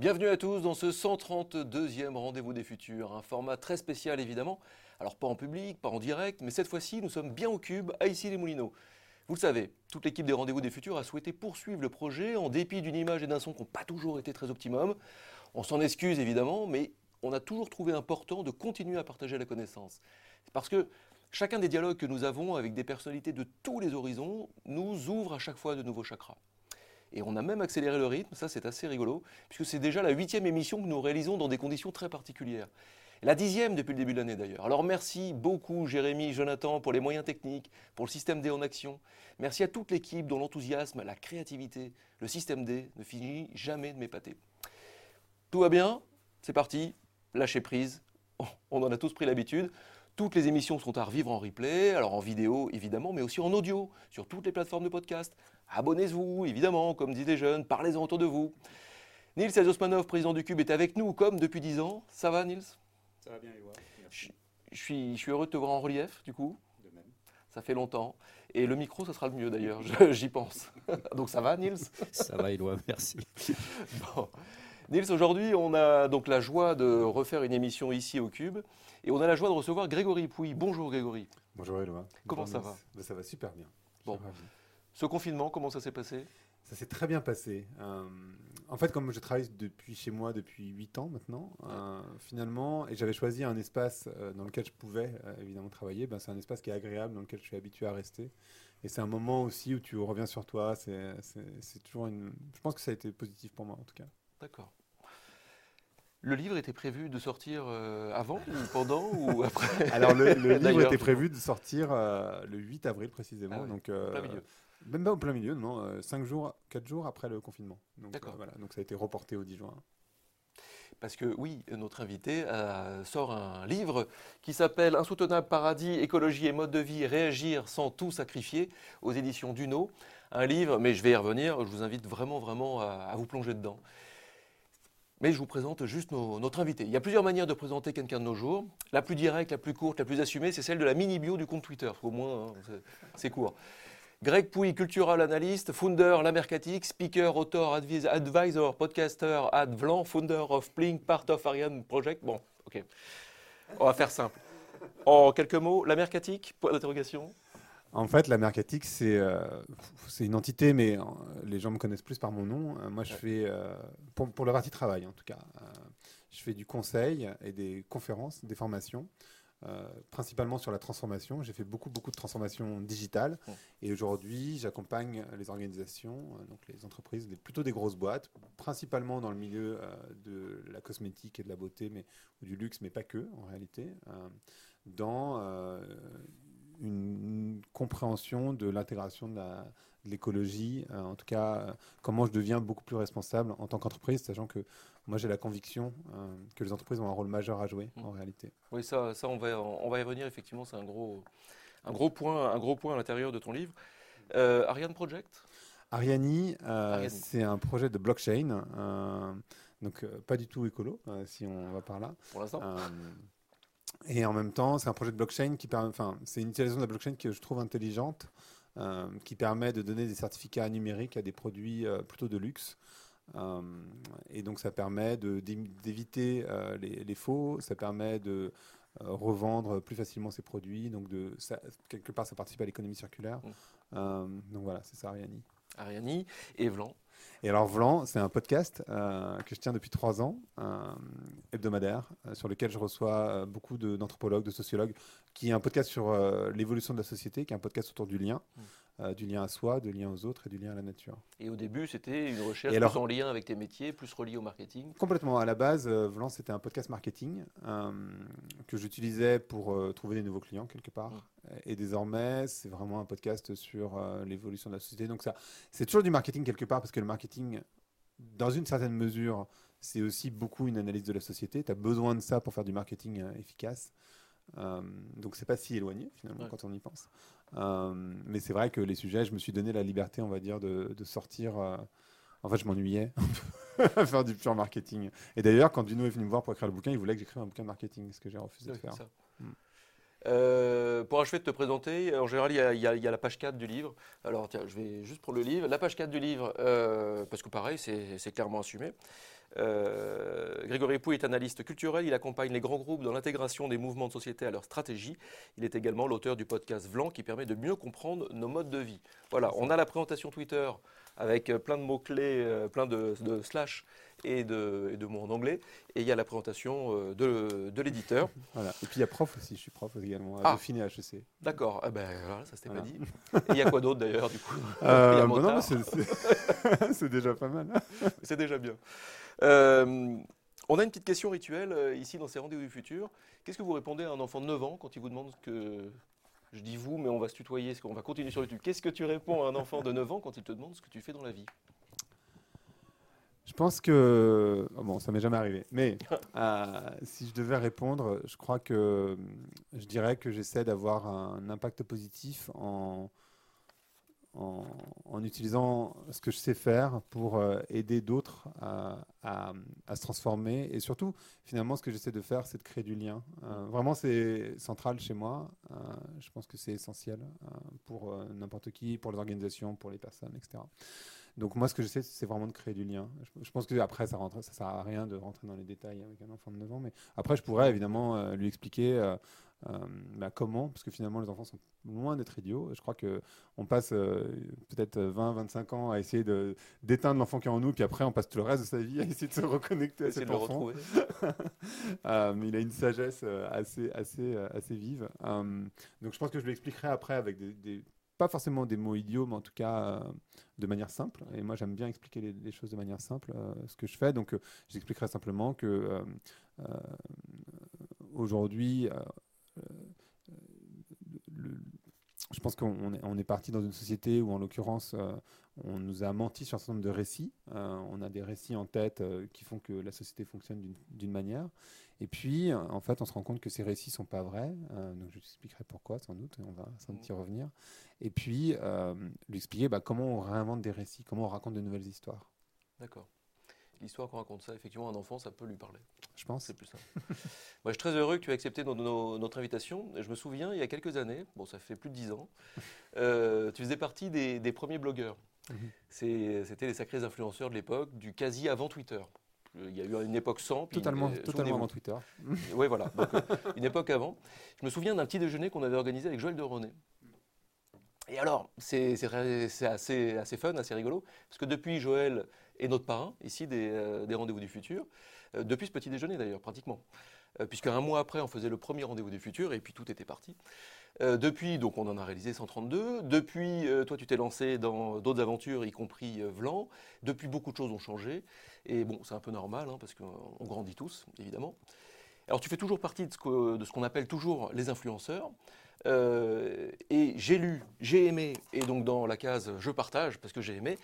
Bienvenue à tous dans ce 132e Rendez-vous des Futurs, un format très spécial évidemment. Alors pas en public, pas en direct, mais cette fois-ci nous sommes bien au cube à ici les Moulineaux. Vous le savez, toute l'équipe des Rendez-vous des Futurs a souhaité poursuivre le projet en dépit d'une image et d'un son qui n'ont pas toujours été très optimum. On s'en excuse évidemment, mais on a toujours trouvé important de continuer à partager la connaissance. Parce que chacun des dialogues que nous avons avec des personnalités de tous les horizons nous ouvre à chaque fois de nouveaux chakras. Et on a même accéléré le rythme, ça c'est assez rigolo, puisque c'est déjà la huitième émission que nous réalisons dans des conditions très particulières. La dixième depuis le début de l'année d'ailleurs. Alors merci beaucoup Jérémy, Jonathan pour les moyens techniques, pour le système D en action. Merci à toute l'équipe dont l'enthousiasme, la créativité, le système D ne finit jamais de m'épater. Tout va bien? C'est parti, lâchez prise. On en a tous pris l'habitude. Toutes les émissions sont à revivre en replay, alors en vidéo évidemment, mais aussi en audio, sur toutes les plateformes de podcast. Abonnez-vous, évidemment, comme disent les jeunes, parlez-en autour de vous. Nils Osmanov, président du Cube, est avec nous comme depuis 10 ans. Ça va Nils? Ça va bien, Éloi. Je, suis, je suis heureux de te voir en relief, du coup. De même. Ça fait longtemps. Et le micro, ça sera le mieux d'ailleurs, j'y pense. Donc ça va Nils? Ça va, Éloi, merci. bon. Nils, aujourd'hui, on a donc la joie de refaire une émission ici au Cube. Et on a la joie de recevoir Grégory Pouy. Bonjour Grégory. Bonjour Éloi. Comment ça va? Ben, Ça va super bien. Bon. Ce confinement, comment ça s'est passé? Ça s'est très bien passé. Euh, en fait, comme je travaille depuis chez moi depuis 8 ans maintenant, euh, finalement, et j'avais choisi un espace euh, dans lequel je pouvais évidemment travailler, ben, c'est un espace qui est agréable, dans lequel je suis habitué à rester. Et c'est un moment aussi où tu reviens sur toi. C'est toujours une. Je pense que ça a été positif pour moi en tout cas. D'accord. Le livre était prévu de sortir avant ou pendant ou après? Alors le, livre était prévu de sortir le 8 avril précisément. Ah donc, plein milieu. Même pas au plein milieu, non, 5 jours, 4 jours après le confinement. D'accord. voilà, donc ça a été reporté au 10 juin. Parce que oui, notre invité sort un livre qui s'appelle Insoutenable paradis, écologie et mode de vie, réagir sans tout sacrifier aux éditions Duno. Un livre, mais je vais y revenir, je vous invite vraiment, vraiment à vous plonger dedans. Mais je vous présente juste notre invité. Il y a plusieurs manières de présenter quelqu'un de nos jours. La plus directe, la plus courte, la plus assumée, c'est celle de la mini-bio du compte Twitter. Au moins, hein, c'est court. Greg Pouy, cultural analyst, founder La Mercatique, speaker, author, advisor, podcaster, ad Vlan, founder of Plink, part of Ariane Project. Bon, ok. On va faire simple. En quelques mots, La Mercatique, point d'interrogation en fait, la Mercatique, euh, c'est une entité, mais euh, les gens me connaissent plus par mon nom. Euh, moi, je fais, pour, pour, la partie travail en tout cas, je fais du conseil et des conférences, des formations, principalement sur la transformation. J'ai fait beaucoup, beaucoup de transformations digitales. Et aujourd'hui, j'accompagne les organisations, donc les entreprises, plutôt des grosses boîtes, principalement dans le milieu de la cosmétique et de la beauté, mais, ou du luxe, mais pas que, en réalité, dans une compréhension de l'intégration de l'écologie, euh, en tout cas euh, comment je deviens beaucoup plus responsable en tant qu'entreprise, sachant que moi j'ai la conviction euh, que les entreprises ont un rôle majeur à jouer en mmh. réalité. Oui, ça, ça on, va, on va y revenir, effectivement, c'est un gros, un, gros point, un gros point à l'intérieur de ton livre. Ariane Project? Ariani, c'est un projet de blockchain, donc pas du tout écolo, si on va par là. Pour l'instant et en même temps, c'est un projet de blockchain qui permet, enfin, c'est une utilisation de la blockchain que je trouve intelligente, euh, qui permet de donner des certificats numériques à des produits euh, plutôt de luxe. Euh, et donc, ça permet d'éviter les, faux, ça permet de revendre plus facilement ces produits. Donc, de, quelque part, ça participe à l'économie circulaire. Mmh. donc voilà, c'est ça, Ariani. Ariani et Vlan. Et alors, Vlan, c'est un podcast euh, que je tiens depuis trois ans, hebdomadaire, euh, sur lequel je reçois euh, beaucoup d'anthropologues, de, sociologues, qui est un podcast sur l'évolution de la société, qui est un podcast autour du lien. Mmh. Euh, du lien à soi, du lien aux autres et du lien à la nature. Et au début, c'était une recherche plus en lien avec tes métiers, plus relié au marketing Complètement. À la base, euh, Vlan, c'était un podcast marketing euh, que j'utilisais pour trouver des nouveaux clients quelque part. Mmh. Et désormais, c'est vraiment un podcast sur l'évolution de la société. Donc ça, c'est toujours du marketing quelque part parce que le marketing, dans une certaine mesure, c'est aussi beaucoup une analyse de la société. Tu as besoin de ça pour faire du marketing efficace. Euh, donc c'est pas si éloigné finalement quand on y pense. Euh, mais c'est vrai que les sujets, je me suis donné la liberté, on va dire, de, sortir. Euh, en fait, je m'ennuyais à faire du pur marketing. Et d'ailleurs, quand Dino est venu me voir pour écrire le bouquin, il voulait que j'écrive un bouquin de marketing, ce que j'ai refusé de faire. Hmm. pour achever de te présenter, en général, il y, a, la page 4 du livre. Alors, tiens, je vais juste pour le livre. La page 4 du livre, parce que pareil, c'est clairement assumé. Euh, Grégory Pouy est analyste culturel, il accompagne les grands groupes dans l'intégration des mouvements de société à leur stratégie. Il est également l'auteur du podcast Vlan qui permet de mieux comprendre nos modes de vie. Voilà, on a la présentation Twitter avec plein de mots-clés, euh, plein de, de slash et de, et de, mots en anglais. Et il y a la présentation euh, de, de l'éditeur. Voilà. Et puis il y a prof aussi, je suis prof également, à ah. Dauphine et HEC. D'accord, ah ben, voilà, ça s'était pas dit. Et il y a quoi d'autre d'ailleurs du coup? Euh, bon, non, C'est déjà pas mal. c'est déjà bien. Euh, on a une petite question rituelle euh, ici dans ces rendez-vous du futur. Qu'est-ce que vous répondez à un enfant de 9 ans quand il vous demande que je dis vous, mais on va se tutoyer, on va continuer sur YouTube. Qu'est-ce que tu réponds à un enfant de 9 ans quand il te demande ce que tu fais dans la vie? Je pense que. Oh bon, ça m'est jamais arrivé. Mais euh, si je devais répondre, je crois que je dirais que j'essaie d'avoir un impact positif en, en, utilisant ce que je sais faire pour euh, aider d'autres à, se transformer. Et surtout, finalement, ce que j'essaie de faire, c'est de créer du lien. Euh, vraiment, c'est central chez moi. Euh, je pense que c'est essentiel pour n'importe qui, pour les organisations, pour les personnes, etc. Donc moi, ce que j'essaie, c'est vraiment de créer du lien. Je, pense que après, ça ne ça sert à rien de rentrer dans les détails avec un enfant de 9 ans, mais après, je pourrais évidemment lui expliquer euh, bah, comment Parce que finalement, les enfants sont loin d'être idiots. Je crois qu'on passe euh, peut-être 20-25 ans à essayer d'éteindre l'enfant qui est en nous, puis après, on passe tout le reste de sa vie à essayer de se reconnecter à cet enfant. euh, mais il a une sagesse euh, assez, assez, assez vive. donc, je pense que je l'expliquerai après avec des, pas forcément des mots idiots, mais en tout cas de manière simple. Et moi, j'aime bien expliquer les, choses de manière simple, ce que je fais. Donc, j'expliquerai simplement que aujourd'hui, je pense qu'on est, on est, parti dans une société où, en l'occurrence, euh, on nous a menti sur un certain nombre de récits. Euh, on a des récits en tête euh, qui font que la société fonctionne d'une manière. Et puis, en fait, on se rend compte que ces récits ne sont pas vrais. donc, je expliquerai pourquoi, sans doute. On va sans doute y revenir. Et puis, lui expliquer bah, comment on réinvente des récits, comment on raconte de nouvelles histoires. D'accord l'histoire qu'on raconte ça, effectivement, un enfant, ça peut lui parler. Je pense. C'est plus ça. Moi, je suis très heureux que tu aies accepté notre invitation. Je me souviens, il y a quelques années, bon, ça fait plus de dix ans, euh, tu faisais partie des, premiers blogueurs. Mhm. C'était les sacrés influenceurs de l'époque, du quasi avant Twitter. Il y a eu une époque sans. totalement, totalement avant Twitter. oui, voilà. Donc, euh, une époque avant. Je me souviens d'un petit déjeuner qu'on avait organisé avec Joël de René. Et alors, c'est assez, assez fun, assez rigolo, parce que depuis, Joël et notre parrain, ici, des, euh, rendez-vous du futur, euh, depuis ce petit déjeuner d'ailleurs, pratiquement. Euh, puisque un mois après, on faisait le premier rendez-vous du futur, et puis tout était parti. Depuis, donc on en a réalisé 132. Depuis, toi, tu t'es lancé dans d'autres aventures, y compris Vlan. Depuis, beaucoup de choses ont changé. Et bon, c'est un peu normal, hein, parce qu'on grandit tous, évidemment. Alors, tu fais toujours partie de ce qu'on appelle toujours les influenceurs. et j'ai lu, j'ai aimé, et donc dans la case je partage parce que j'ai aimé,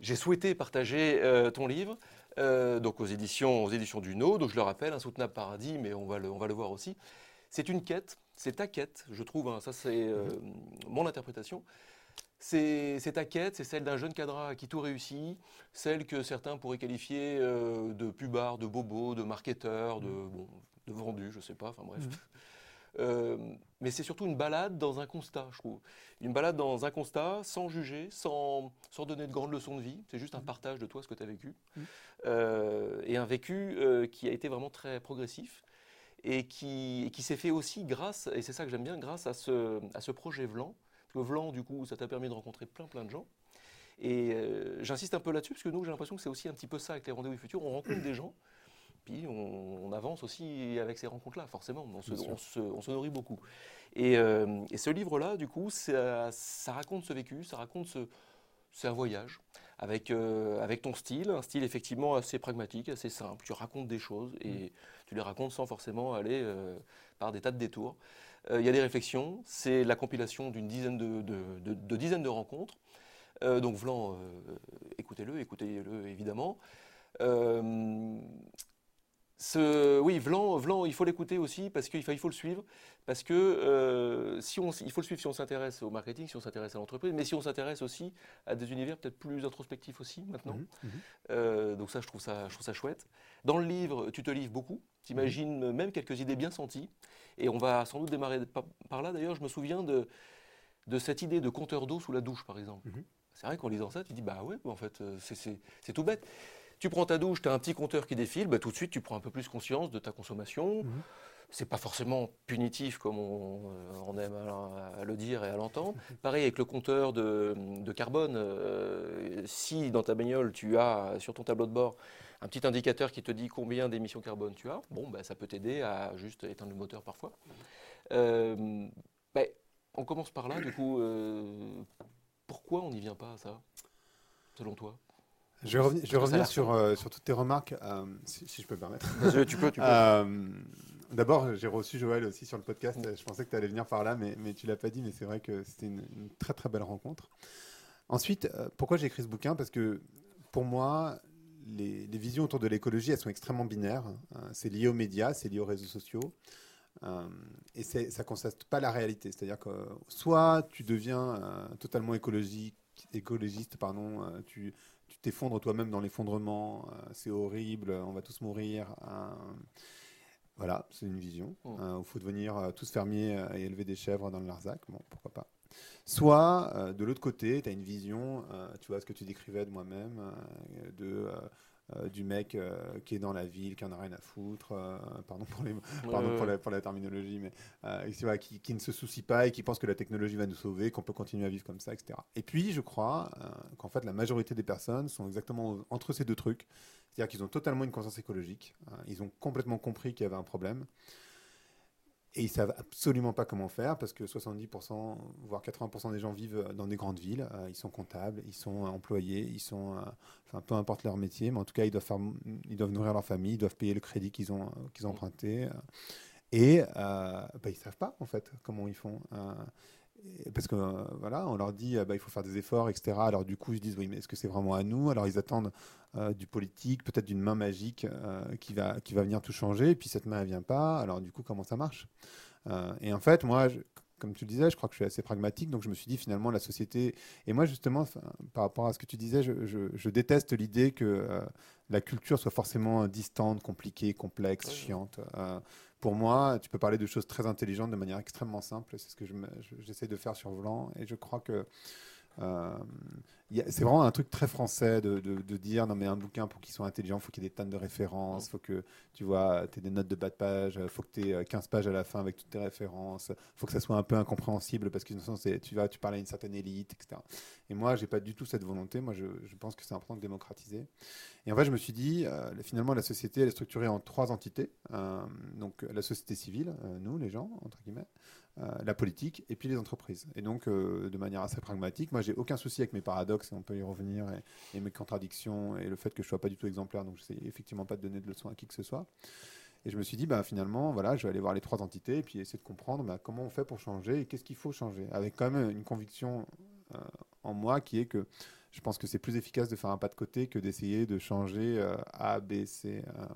j'ai souhaité partager euh, ton livre, euh, donc aux éditions, du No, donc je le rappelle, Insoutenable Paradis, mais on va le voir aussi. C'est une quête, c'est ta quête, je trouve, hein, ça c'est euh, mon interprétation. C'est ta quête, c'est celle d'un jeune cadre qui tout réussit, celle que certains pourraient qualifier de pubard, de bobo, de marketeur, de, bon, de vendu, je sais pas, enfin bref. Mmh. Euh, mais c'est surtout une balade dans un constat, je trouve. Une balade dans un constat, sans juger, sans, sans donner de grandes leçons de vie. C'est juste un mm. partage de toi, ce que tu as vécu. Mm. Euh, et un vécu euh, qui a été vraiment très progressif et qui, qui s'est fait aussi grâce, et c'est ça que j'aime bien, grâce à ce, à ce projet Vlan. Parce que Vlan, du coup, ça t'a permis de rencontrer plein plein de gens. Et j'insiste un peu là-dessus, parce que nous, j'ai l'impression que c'est aussi un petit peu ça avec les rendez-vous futurs. On rencontre des gens puis on, avance aussi avec ces rencontres-là, forcément. On se, nourrit beaucoup. Euh, et, ce livre-là, du coup, ça, raconte ce vécu, ça raconte ce. C'est un voyage avec, euh, avec ton style, un style effectivement assez pragmatique, assez simple. Tu racontes des choses et mm. tu les racontes sans forcément aller euh, par des tas de détours. Il y a des réflexions, c'est la compilation d'une dizaine de, de, dizaines de rencontres. donc Vlan, écoutez-le, écoutez-le évidemment. Ce, oui, Vlan, Vlan, il faut l'écouter aussi parce qu'il faut, le suivre. Parce que euh, si on, il faut le suivre si on s'intéresse au marketing, si on s'intéresse à l'entreprise, mais si on s'intéresse aussi à des univers peut-être plus introspectifs aussi maintenant. Mhm, mhm. Euh, donc ça je, trouve ça, je trouve ça chouette. Dans le livre, tu te livres beaucoup. Tu imagines mhm. même quelques idées bien senties. Et on va sans doute démarrer par, là. D'ailleurs, je me souviens de, de cette idée de compteur d'eau sous la douche, par exemple. C'est vrai qu'en lisant ça, tu dis, bah ouais, en fait, euh, c'est tout bête. Tu prends ta douche, tu as un petit compteur qui défile, bah, tout de suite tu prends un peu plus conscience de ta consommation. Mhm. C'est pas forcément punitif comme on, euh, on aime à, à le dire et à l'entendre. Pareil avec le compteur de, de carbone. euh, si dans ta bagnole tu as sur ton tableau de bord un petit indicateur qui te dit combien d'émissions carbone tu as, bon, bah, ça peut t'aider à juste éteindre le moteur parfois. Euh, bah, on commence par là, du coup. euh, pourquoi on n'y vient pas à ça, selon toi? Je vais revenir, je vais Ça a revenir l'air sur, euh, sur toutes tes remarques, euh, si, si je peux me permettre. Tu peux, tu peux. Euh, D'abord, j'ai reçu Joël aussi sur le podcast. Je pensais que tu allais venir par là, mais, mais tu l'as pas dit. Mais c'est vrai que c'était une, une très très belle rencontre. Ensuite, euh, pourquoi j'ai écrit ce bouquin? Parce que pour moi, les, les visions autour de l'écologie, elles sont extrêmement binaires. Euh, c'est lié aux médias, c'est lié aux réseaux sociaux. Euh, et ça ne constate pas la réalité. C'est-à-dire que soit tu deviens euh, totalement écologique, écologiste, pardon, euh, tu tu t'effondres toi-même dans l'effondrement, euh, c'est horrible, on va tous mourir. euh, voilà, c'est une vision. Mm. Euh, il faut devenir euh, tous fermiers euh, et élever des chèvres dans le Larzac. Bon, pourquoi pas. Soit, de l'autre côté, tu as une vision, tu vois ce que tu décrivais de moi-même, de, euh, du mec euh, qui est dans la ville, qui en a rien à foutre, euh, pardon pour les, Pardon pour, la, pour la terminologie, mais euh, qui, qui ne se soucie pas et qui pense que la technologie va nous sauver, qu'on peut continuer à vivre comme ça, etc. Et puis, je crois qu'en fait, la majorité des personnes sont exactement entre ces deux trucs. C'est-à-dire qu'ils ont totalement une conscience écologique. euh, ils ont complètement compris qu'il y avait un problème. Et ils savent absolument pas comment faire parce que 70%, voire 80% des gens vivent dans des grandes villes. euh, ils sont comptables, ils sont employés, ils sont, euh, peu importe leur métier, mais en tout cas, ils doivent, faire, nourrir leur famille, ils doivent payer le crédit qu'ils ont, euh, qu'ils ont emprunté. euh, et euh, bah, ils savent pas en fait comment ils font. euh, parce que euh, voilà, on leur dit euh, bah, il faut faire des efforts, etc. Alors du coup, ils se disent oui, mais est-ce que c'est vraiment à nous? Alors ils attendent euh, du politique, peut-être d'une main magique euh, qui va qui va venir tout changer. Et puis cette main elle vient pas. Alors du coup, comment ça marche? Euh, Et en fait, moi, je- comme tu le disais, je crois que je suis assez pragmatique, donc je me suis dit finalement la société. Et moi justement, par rapport à ce que tu disais, je, je- je déteste l'idée que la culture soit forcément distante, compliquée, complexe, Ouais. chiante. Pour moi, tu peux parler de choses très intelligentes de manière extrêmement simple. C'est ce que je me- je- j'essaie de faire sur Volant. Et je crois que c'est vraiment un truc très français de, dire non, mais un bouquin, pour qu'il soit intelligent, faut qu'il y ait des tonnes de références. Il faut que tu vois, aies des notes de bas de page. Faut que tu aies 15 pages à la fin avec toutes tes références. Il faut que ça soit un peu incompréhensible parce que tu, parles à une certaine élite, etc. Et moi, j'ai pas du tout cette volonté. Moi, je, pense que c'est important de démocratiser. Et en fait, je me suis dit, euh, finalement, la société, elle est structurée en trois entités. Euh, donc, la société civile, euh, nous, les gens, entre guillemets, euh, la politique, et puis les entreprises. Et donc, euh, de manière assez pragmatique, moi, j'ai aucun souci avec mes paradoxes, on peut y revenir, et, mes contradictions, et le fait que je sois pas du tout exemplaire, donc je sais effectivement pas de donner de leçons à qui que ce soit. Et je me suis dit, bah, finalement, voilà, je vais aller voir les trois entités, et puis essayer de comprendre bah, comment on fait pour changer, et qu'est-ce qu'il faut changer, avec quand même une conviction euh, en moi qui est que je pense que c'est plus efficace de faire un pas de côté que d'essayer de changer euh, A, B, C euh,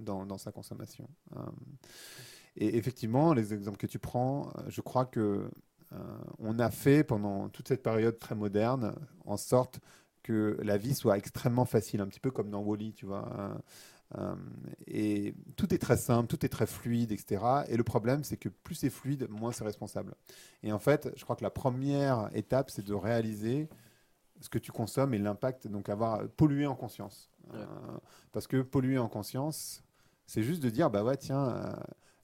dans, dans sa consommation. Et effectivement, les exemples que tu prends, euh, je crois que euh, on a fait pendant toute cette période très moderne en sorte que la vie soit extrêmement facile, un petit peu comme dans Wally, tu vois. Euh, et tout est très simple, tout est très fluide, etc. Et le problème, c'est que plus c'est fluide, moins c'est responsable. Et en fait, je crois que la première étape, c'est de réaliser ce que tu consommes et l'impact, donc avoir pollué en conscience. Ouais. Parce que polluer en conscience, c'est juste de dire, bah ouais, tiens,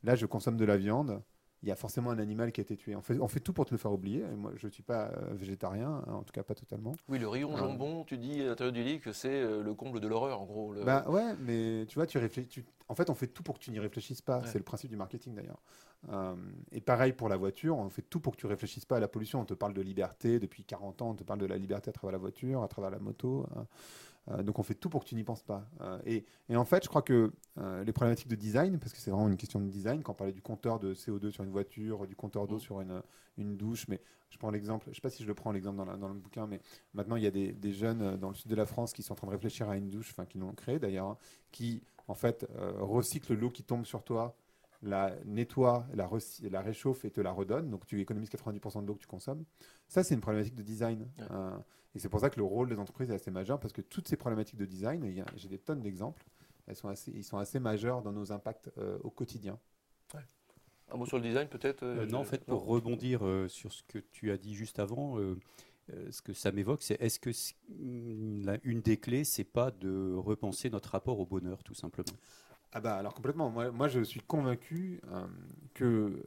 là je consomme de la viande, il y a forcément un animal qui a été tué. On fait, on fait tout pour te le faire oublier. Et moi, je ne suis pas euh, végétarien, hein, en tout cas pas totalement. Oui, le rayon Ah. jambon, tu dis à l'intérieur du lit que c'est euh, le comble de l'horreur, en gros. le- Bah ouais, mais tu vois, tu réfléchis. tu- En fait, on fait tout pour que tu n'y réfléchisses pas. Ouais. C'est le principe du marketing d'ailleurs. Euh, et pareil pour la voiture, on fait tout pour que tu réfléchisses pas à la pollution. On te parle de liberté depuis 40 ans, on te parle de la liberté à travers la voiture, à travers la moto. hein. Euh, donc on fait tout pour que tu n'y penses pas. Euh, et, et en fait, je crois que euh, les problématiques de design, parce que c'est vraiment une question de design, quand on parlait du compteur de CO2 sur une voiture, du compteur d'eau Mm. sur une, une douche, mais je prends l'exemple, je sais pas si je le prends l'exemple dans, la- dans le bouquin, mais maintenant il y a des, des jeunes dans le sud de la France qui sont en train de réfléchir à une douche, enfin qui l'ont créée d'ailleurs, hein, qui en fait euh, recycle l'eau qui tombe sur toi, la nettoie, la, réchauffe et te la redonne, donc tu économises 90% de l'eau que tu consommes. Ça, c'est une problématique de design. Ouais. Euh, et c'est pour ça que le rôle des entreprises est assez majeur, parce que toutes ces problématiques de design, j'ai des tonnes d'exemples, elles sont assez, ils sont assez majeurs dans nos impacts euh, au quotidien. Un mot sur le design, peut-être Euh, euh, non, en fait, pour rebondir euh, sur ce que tu as dit juste avant, euh, ce que ça m'évoque, c'est est-ce que une des clés, c'est pas de repenser notre rapport au bonheur, tout simplement? Ah bah alors complètement. Moi, moi je suis convaincu que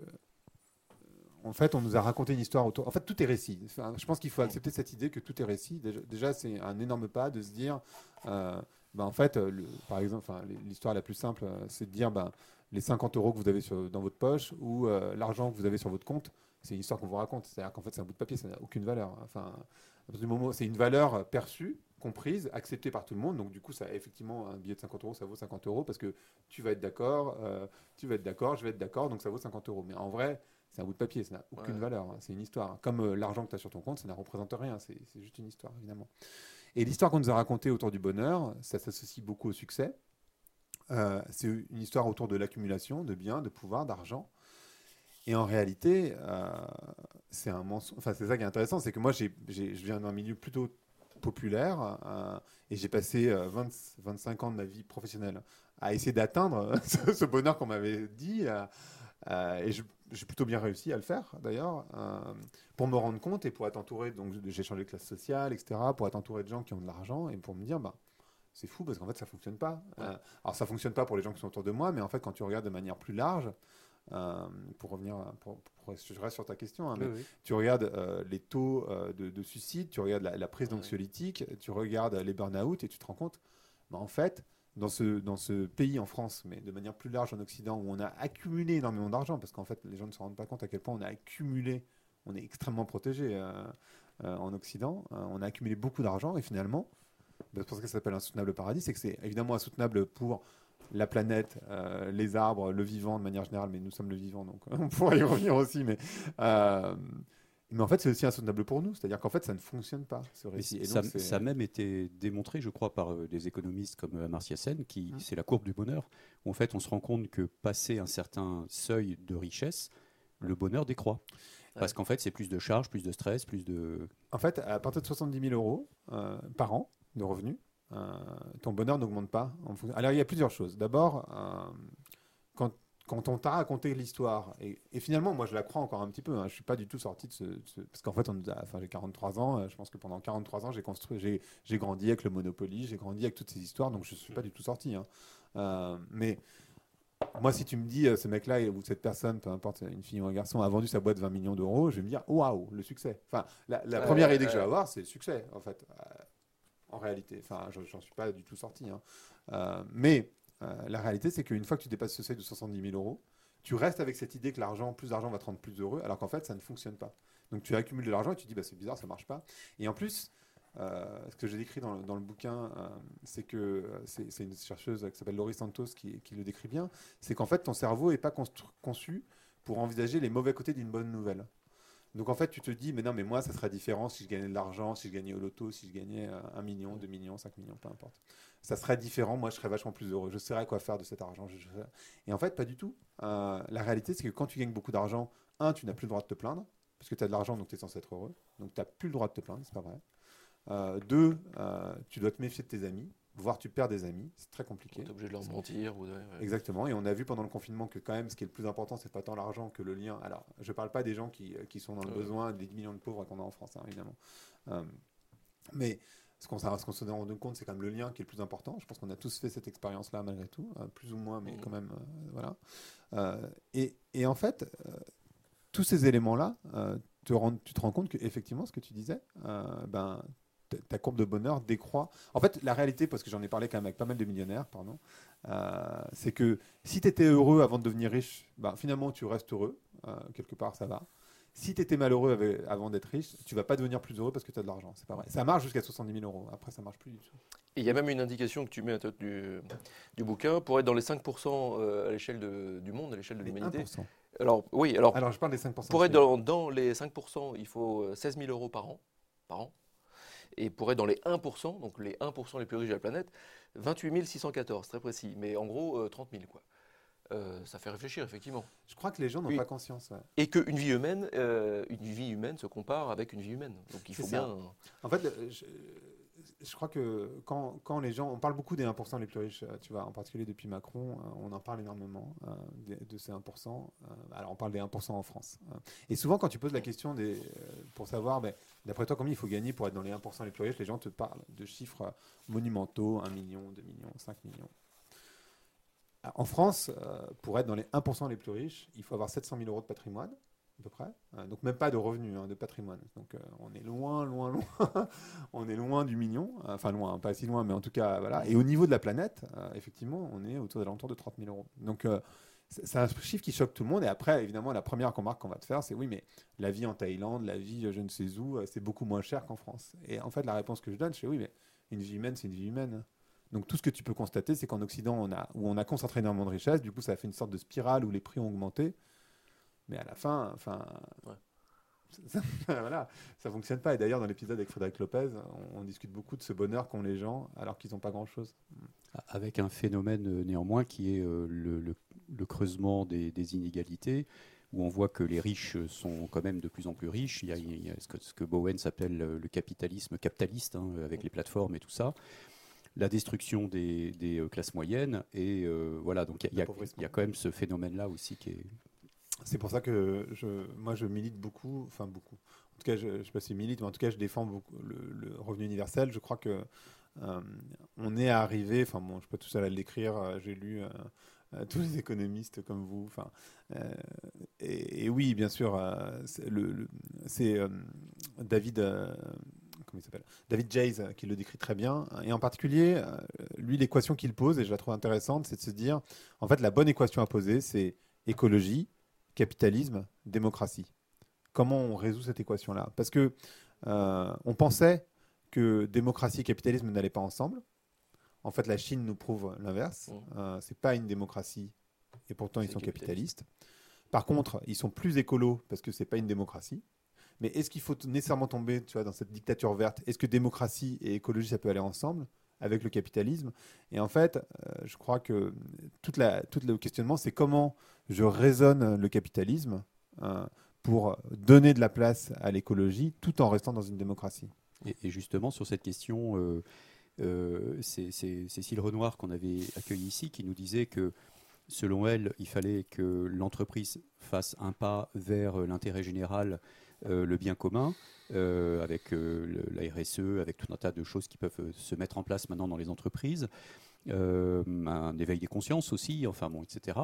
en fait, on nous a raconté une histoire autour. En fait, tout est récit. je pense qu'il faut accepter cette idée que tout est récit. Déjà, c'est un énorme pas de se dire, euh, ben, en fait, par exemple, l'histoire la plus simple, euh, c'est de dire, ben, les 50 euros que vous avez dans votre poche ou euh, l'argent que vous avez sur votre compte, c'est une histoire qu'on vous raconte. C'est-à-dire qu'en fait, c'est un bout de papier, ça n'a aucune valeur. Enfin, du moment, c'est une valeur perçue, comprise, acceptée par tout le monde. Donc, du coup, ça, effectivement, un billet de 50 euros, ça vaut 50 euros parce que tu vas être d'accord, tu vas être d'accord, je vais être d'accord, donc ça vaut 50 euros. Mais en vrai, c'est un bout de papier, ça n'a aucune valeur, hein. c'est une histoire. Comme euh, l'argent que tu as sur ton compte, ça ne représente rien, c'est juste une histoire, évidemment. Et l'histoire qu'on nous a racontée autour du bonheur, ça s'associe beaucoup au succès. Euh, c'est une histoire autour de l'accumulation de biens, de pouvoir, d'argent. Et en réalité, euh, c'est un Enfin, c'est ça qui est intéressant, c'est que moi, je viens d'un milieu plutôt populaire et j'ai passé 25 ans de ma vie professionnelle à essayer d'atteindre ce, bonheur qu'on m'avait dit. et j'ai plutôt bien réussi à le faire d'ailleurs, euh, pour me rendre compte et pour être entouré, donc j'ai changé de classe sociale, etc., pour être entouré de gens qui ont de l'argent et pour me dire, bah, c'est fou parce qu'en fait ça fonctionne pas. Euh, alors ça fonctionne pas pour les gens qui sont autour de moi, mais en fait quand tu regardes de manière plus large, euh, pour revenir, pour, je reste sur ta question, hein, mais tu regardes les taux de, suicide, tu regardes la, prise d'anxiolytique, tu regardes les burn-out et tu te rends compte, bah, en fait, dans ce, dans ce pays en France, mais de manière plus large en Occident, où on a accumulé énormément d'argent, parce qu'en fait, les gens ne se rendent pas compte à quel point on a accumulé, on est extrêmement protégé euh, euh, en Occident, euh, on a accumulé beaucoup d'argent, et finalement, bah, c'est pour ça que ça s'appelle un soutenable paradis, c'est que c'est évidemment insoutenable pour la planète, les arbres, le vivant de manière générale, mais nous sommes le vivant, donc on pourrait y revenir aussi, mais mais en fait, c'est aussi insoutenable pour nous. C'est-à-dire qu'en fait, ça ne fonctionne pas, ce récit. ça, a même été démontré, je crois, par euh, des économistes comme euh, Amartya Sen, qui hum. c'est la courbe du bonheur, où en fait, on se rend compte que passer un certain seuil de richesse, le bonheur décroît. Parce qu'en fait, c'est plus de charges, plus de stress, plus de... En fait, à partir de 70 000 euros euh, par an de revenus, ton bonheur n'augmente pas. Alors, il y a plusieurs choses. D'abord, quand quand on t'a raconté l'histoire, et, finalement, moi je la crois encore un petit peu, hein, je suis pas du tout sorti de ce. parce qu'en fait, on enfin, j'ai 43 ans, euh, je pense que pendant 43 ans, j'ai construit, j'ai, j'ai grandi avec le Monopoly, j'ai grandi avec toutes ces histoires, donc je suis pas du tout sorti. Hein. Euh, mais moi, si tu me dis, euh, ce mec-là ou cette personne, peu importe, une fille ou un garçon, a vendu sa boîte 20 millions d'euros, je vais me dire, waouh, le succès. Enfin, la, première idée que je vais avoir, c'est le succès, en fait, en réalité. Enfin, j'en suis pas du tout sorti. Hein. mais euh, la réalité, c'est qu'une fois que tu dépasses ce seuil de 70 000 euros, tu restes avec cette idée que l'argent, plus d'argent va te rendre plus heureux, alors qu'en fait, ça ne fonctionne pas. Donc tu accumules de l'argent et tu dis, bah, c'est bizarre, ça marche pas. Et en plus, euh, ce que j'ai décrit dans le, bouquin, euh, c'est que c'est une chercheuse qui s'appelle Laurie Santos qui, le décrit bien, c'est qu'en fait, ton cerveau n'est pas conçu pour envisager les mauvais côtés d'une bonne nouvelle. Donc en fait, tu te dis, mais non, mais moi, ça serait différent si je gagnais de l'argent, si je gagnais au loto, si je gagnais 1 million, 2 millions, 5 millions, peu importe ça serait différent. Moi, je serais vachement plus heureux. Je saurais quoi faire de cet argent. Et en fait, pas du tout. Euh, la réalité, c'est que quand tu gagnes beaucoup d'argent, un, tu n'as plus le droit de te plaindre, parce que tu as de l'argent, donc tu es censé être heureux. Donc tu n'as plus le droit de te plaindre, c'est pas vrai. Euh, deux, euh, tu dois te méfier de tes amis, voire tu perds des amis. C'est très compliqué. Tu es obligé de leur mentir. Exactement. Et on a vu pendant le confinement que quand même, ce qui est le plus important, c'est pas tant l'argent que le lien. Alors, je parle pas des gens qui, qui sont dans le besoin, des 10 millions de pauvres qu'on a en France, hein, évidemment. mais ce qu'on s'est rendu compte, c'est quand même le lien qui est le plus important. Je pense qu'on a tous fait cette expérience-là malgré tout, euh, plus ou moins, mais quand même, euh, voilà. Euh, et, et, en fait, tous ces éléments-là, te tu te rends compte qu'effectivement, ce que tu disais, ben, ta courbe de bonheur décroît. En fait, la réalité, parce que j'en ai parlé quand même avec pas mal de millionnaires, pardon, c'est que si tu étais heureux avant de devenir riche, ben, finalement, tu restes heureux. quelque part, ça va. Si tu étais malheureux avant d'être riche, tu vas pas devenir plus heureux parce que tu as de l'argent. C'est pas vrai. Ça marche jusqu'à 70 000 euros. Après, ça marche plus du tout. Il y a même une indication que tu mets à tête du, du bouquin pour être dans les 5% euh, à l'échelle du monde, à l'échelle de l'humanité. Alors, oui, alors, alors je parle des 5%. Pour être dans, dans, les 5%, il faut 16 000 euros par an. Par an. Et pour être dans les 1%, donc les 1% les plus riches de la planète, 28 614, très précis. Mais en gros, 30 euh, 000, quoi. Euh, ça fait réfléchir, effectivement. Je crois que les gens n'ont pas conscience. Et qu'une vie humaine, euh, une vie humaine se compare avec une vie humaine. Donc il faut bien. En fait, je crois que quand, quand, les gens, on parle beaucoup des 1% les plus riches, tu vois, en particulier depuis Macron, on en parle énormément de, de, ces 1%. alors on parle des 1% en France. et souvent quand tu poses la question des, pour savoir, ben, d'après toi, combien il faut gagner pour être dans les 1% les plus riches, les gens te parlent de chiffres monumentaux, 1 million, 2 millions, 5 millions. En France, pour être dans les 1% les plus riches, il faut avoir 700 000 euros de patrimoine à peu près. Euh, donc même pas de revenus, hein, de patrimoine. Donc euh, on est loin, loin, loin. on est loin du million. Enfin loin, pas si loin, mais en tout cas voilà. Et au niveau de la planète, euh, effectivement, on est autour de l'entour de 30 000 euros. Donc c'est un chiffre qui choque tout le monde. Et après, évidemment, la première remarque qu'on va te faire, c'est oui, mais la vie en Thaïlande, la vie je ne sais où, c'est beaucoup moins cher qu'en France. Et en fait, la réponse que je donne, c'est oui, mais une vie humaine, c'est une vie humaine. Donc tout ce que tu peux constater, c'est qu'en Occident, on a, où on a concentré énormément de richesses, du coup, ça a fait une sorte de spirale où les prix ont augmenté. Mais à la fin, enfin. Ça, voilà, ça fonctionne pas. Et d'ailleurs, dans l'épisode avec Frédéric Lopez, on, discute beaucoup de ce bonheur qu'ont les gens alors qu'ils n'ont pas grand-chose. Avec un phénomène euh, néanmoins qui est euh, le, creusement des, inégalités, où on voit que les riches sont quand même de plus en plus riches. Il y a, ce, que, ce, que, Bowen s'appelle le capitalisme capitaliste, hein, avec les plateformes et tout ça la destruction des, euh, classes moyennes. Et voilà, donc il y, y, a quand même ce phénomène-là aussi qui est, c'est pour ça que je, moi, je milite beaucoup, enfin beaucoup. En tout cas, je ne sais pas si je milite, mais en tout cas, je défends beaucoup le, revenu universel. Je crois que euh, on est arrivé, enfin bon, je ne suis pas tout seul à l'écrire, euh, j'ai lu euh, tous les économistes comme vous, enfin, et, oui, bien sûr, c'est David, comment il s'appelle? David Jays qui le décrit très bien, et en particulier, lui, l'équation qu'il pose, et je la trouve intéressante, c'est de se dire, en fait, la bonne équation à poser, c'est écologie, capitalisme, démocratie. Comment on résout cette équation-là? Parce que euh, on pensait que démocratie et capitalisme n'allaient pas ensemble. En fait, la Chine nous prouve l'inverse. Ce mmh. Euh, c'est pas une démocratie et pourtant ils sont capitalistes. Par contre, ils sont plus écolos parce que c'est pas une démocratie. Mais est-ce qu'il faut nécessairement tomber, tu vois, dans cette dictature verte? Est-ce que démocratie et écologie ça peut aller ensemble avec le capitalisme? Et en fait, euh, je crois que toute la, tout le questionnement, c'est comment je raisonne le capitalisme euh, pour donner de la place à l'écologie tout en restant dans une démocratie. Et, justement, sur cette question, euh, euh, c'est Cécile Renoir qu'on avait accueilli ici qui nous disait que selon elle, il fallait que l'entreprise fasse un pas vers l'intérêt général, le bien commun, avec la RSE, avec tout un tas de choses qui peuvent se mettre en place maintenant dans les entreprises. Euh, un éveil des consciences aussi, enfin bon, etc.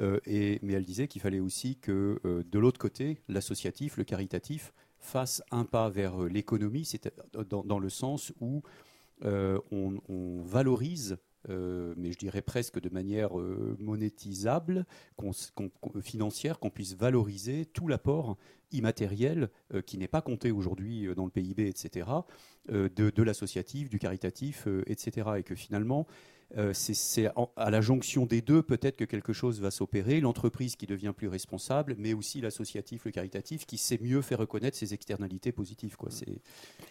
Euh, et, mais elle disait qu'il fallait aussi que euh, de l'autre côté, l'associatif, le caritatif, fasse un pas vers l'économie, c'est dans, dans, le sens où on, valorise mais je dirais presque de manière monétisable, financière, qu'on puisse valoriser tout l'apport immatériel qui n'est pas compté aujourd'hui dans le PIB, etc., de, de l'associatif, du caritatif, etc. Et que finalement, euh, c'est à la jonction des deux peut-être que quelque chose va s'opérer, l'entreprise qui devient plus responsable, mais aussi l'associatif, le caritatif, qui sait mieux faire reconnaître ses externalités positives. Quoi.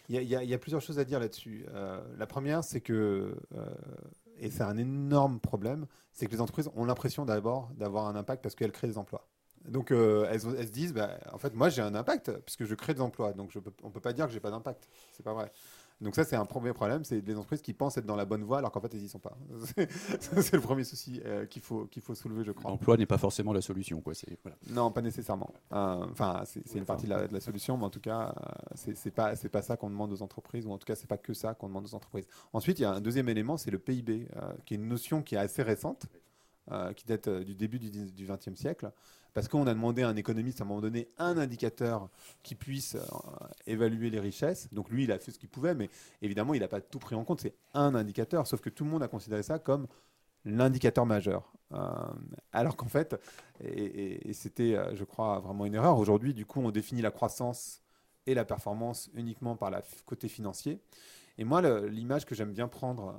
Il, y a, plusieurs choses à dire là-dessus. Euh, la première, c'est que, euh, et c'est un énorme problème, c'est que les entreprises ont l'impression d'abord d'avoir un impact parce qu'elles créent des emplois. Donc elles, se disent, bah, en fait, moi j'ai un impact puisque je crée des emplois, donc on ne peut pas dire que j'ai pas d'impact. C'est pas vrai. Donc ça, c'est un premier problème, c'est des entreprises qui pensent être dans la bonne voie alors qu'en fait, elles n'y sont pas. c'est le premier souci euh, qu'il faut, qu'il faut soulever, je crois. L'emploi n'est pas forcément la solution. Quoi. Voilà. Non, pas nécessairement. Euh, enfin, c'est une partie de la, solution, mais en tout cas, euh, c'est pas, pas ça qu'on demande aux entreprises, ou en tout cas, c'est pas que ça qu'on demande aux entreprises. Ensuite, il y a un deuxième élément, c'est le PIB, qui est une notion qui est assez récente, qui date du début du XXe siècle parce qu'on a demandé à un économiste à un moment donné un indicateur qui puisse euh, évaluer les richesses. Donc lui, il a fait ce qu'il pouvait, mais évidemment, il n'a pas tout pris en compte. C'est un indicateur, sauf que tout le monde a considéré ça comme l'indicateur majeur. Euh, alors qu'en fait, et, c'était, euh, je crois, vraiment une erreur. Aujourd'hui, du coup, on définit la croissance et la performance uniquement par le côté financier. Et moi, l'image que j'aime bien prendre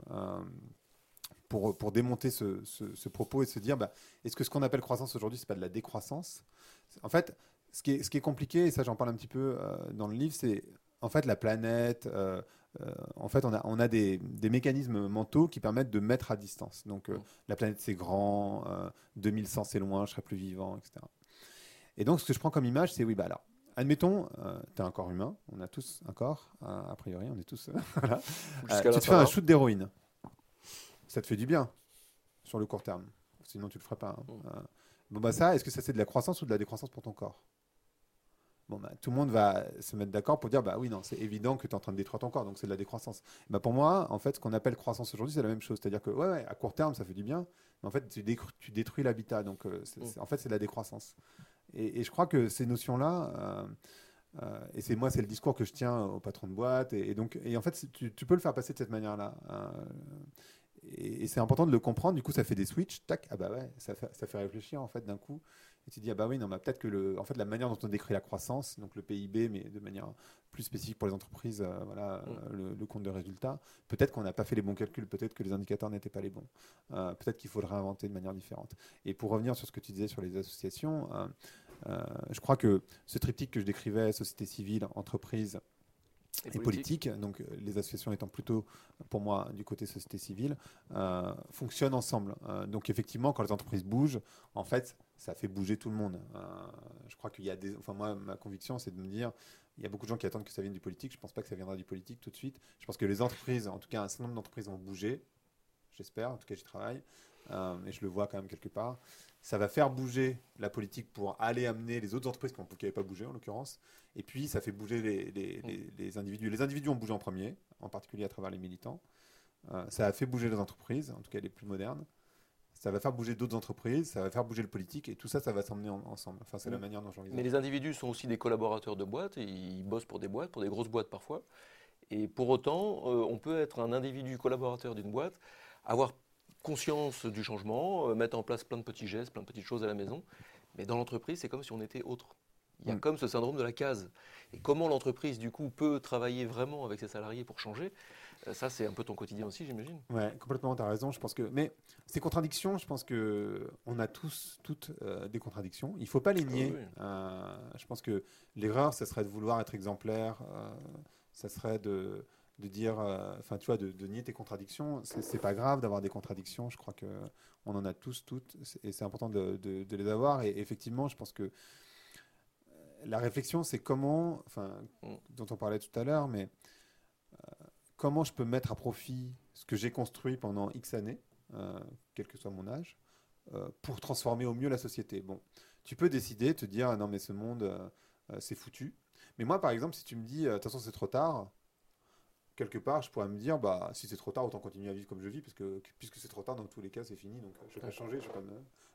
pour, pour démonter ce, ce, propos et se dire bah, est-ce que ce qu'on appelle croissance aujourd'hui, c'est pas de la décroissance? En fait, ce qui, est, ce qui est compliqué, et ça j'en parle un petit peu euh, dans le livre, c'est en fait la planète. Euh, euh, en fait, on a, on a des, des, mécanismes mentaux qui permettent de mettre à distance. Donc, la planète c'est grand, 2100 c'est loin, je serai plus vivant, etc. Et donc, ce que je prends comme image, c'est oui, bah alors, admettons, tu as un corps humain, on a tous un corps, a priori, on est tous. voilà. Tu te fais un shoot d'héroïne. Ça te fait du bien sur le court terme. Sinon, tu le ferais pas. hein. Mm. Euh, bon, bah ça, est-ce que ça c'est de la croissance ou de la décroissance pour ton corps? Bon, bah, tout le monde va se mettre d'accord pour dire bah oui, non, c'est évident que tu es en train de détruire ton corps, donc c'est de la décroissance. Bah, pour moi, en fait, ce qu'on appelle croissance aujourd'hui, c'est la même chose. C'est-à-dire que, ouais, ouais, à court terme, ça fait du bien, mais en fait, tu, détruis l'habitat. Donc, euh, c'est- Mm. c'est- en fait, c'est de la décroissance. Et, et je crois que ces notions-là, euh, et c'est moi, c'est le discours que je tiens au patron de boîte, et, et donc, et en fait, tu, tu peux le faire passer de cette manière-là. euh, et, et c'est important de le comprendre. Du coup, ça fait des switches. Tac, ah bah ouais, ça fait, ça fait réfléchir en fait d'un coup. Et tu dis ah bah oui, non, bah, peut-être que le, en fait, la manière dont on décrit la croissance, donc le PIB, mais de manière plus spécifique pour les entreprises, euh, voilà, Mm. euh, le, le compte de résultat. Peut-être qu'on n'a pas fait les bons calculs. Peut-être que les indicateurs n'étaient pas les bons. Euh, peut-être qu'il faudrait inventer de manière différente. Et pour revenir sur ce que tu disais sur les associations. euh, je crois que ce triptyque que je décrivais, société civile, entreprise et politique, donc euh, les associations étant plutôt pour moi du côté société civile, euh, fonctionnent ensemble. Euh, donc effectivement, quand les entreprises bougent, en fait, ça fait bouger tout le monde. Euh, je crois qu'il y a des, enfin moi, ma conviction, c'est de me dire, il y a beaucoup de gens qui attendent que ça vienne du politique. Je pense pas que ça viendra du politique tout de suite. Je pense que les entreprises, en tout cas un certain nombre d'entreprises vont bouger. J'espère, en tout cas j'y travaille, et je le vois quand même quelque part. Ça va faire bouger la politique pour aller amener les autres entreprises qui n'avaient pas bougé en l'occurrence. Et puis, ça fait bouger les, les- les- les individus. Les individus ont bougé en premier, en particulier à travers les militants. Euh, ça a fait bouger les entreprises, en tout cas les plus modernes. Ça va faire bouger d'autres entreprises, ça va faire bouger le politique, et tout ça, ça va s'emmener en- ensemble. Enfin, c'est la Mm. manière dont Mais j'envisage. les individus sont aussi des collaborateurs de boîtes, et ils bossent pour des boîtes, pour des grosses boîtes parfois. Et pour autant, euh, on peut être un individu collaborateur d'une boîte, avoir conscience du changement, euh, mettre en place plein de petits gestes, plein de petites choses à la maison. Mais dans l'entreprise, c'est comme si on était autre. Il y a Mm. comme ce syndrome de la case. Et comment l'entreprise, du coup, peut travailler vraiment avec ses salariés pour changer, euh, ça, c'est un peu ton quotidien aussi, j'imagine. Ouais, complètement, tu as raison. Je pense que, mais ces contradictions, je pense que on a tous, toutes euh, des contradictions. Il faut pas les nier. oui. Euh, je pense que l'erreur, ça serait de vouloir être exemplaire. euh, ça serait de, de dire, euh, enfin, tu vois, de, de nier tes contradictions. C'est pas grave d'avoir des contradictions. Je crois que on en a tous, toutes, et c'est important de, de- de les avoir. Et effectivement, je pense que euh, la réflexion, c'est comment, enfin, Mm. dont on parlait tout à l'heure, mais euh, comment je peux mettre à profit ce que j'ai construit pendant X années, euh, quel que soit mon âge, pour transformer au mieux la société. Bon, tu peux décider, te dire, ah non mais ce monde, c'est foutu. Mais moi, par exemple, si tu me dis, de toute façon c'est trop tard, quelque part, je pourrais me dire, bah si c'est trop tard, autant continuer à vivre comme je vis, parce que puisque c'est trop tard, dans tous les cas, c'est fini, donc je vais pas changer, je vais pas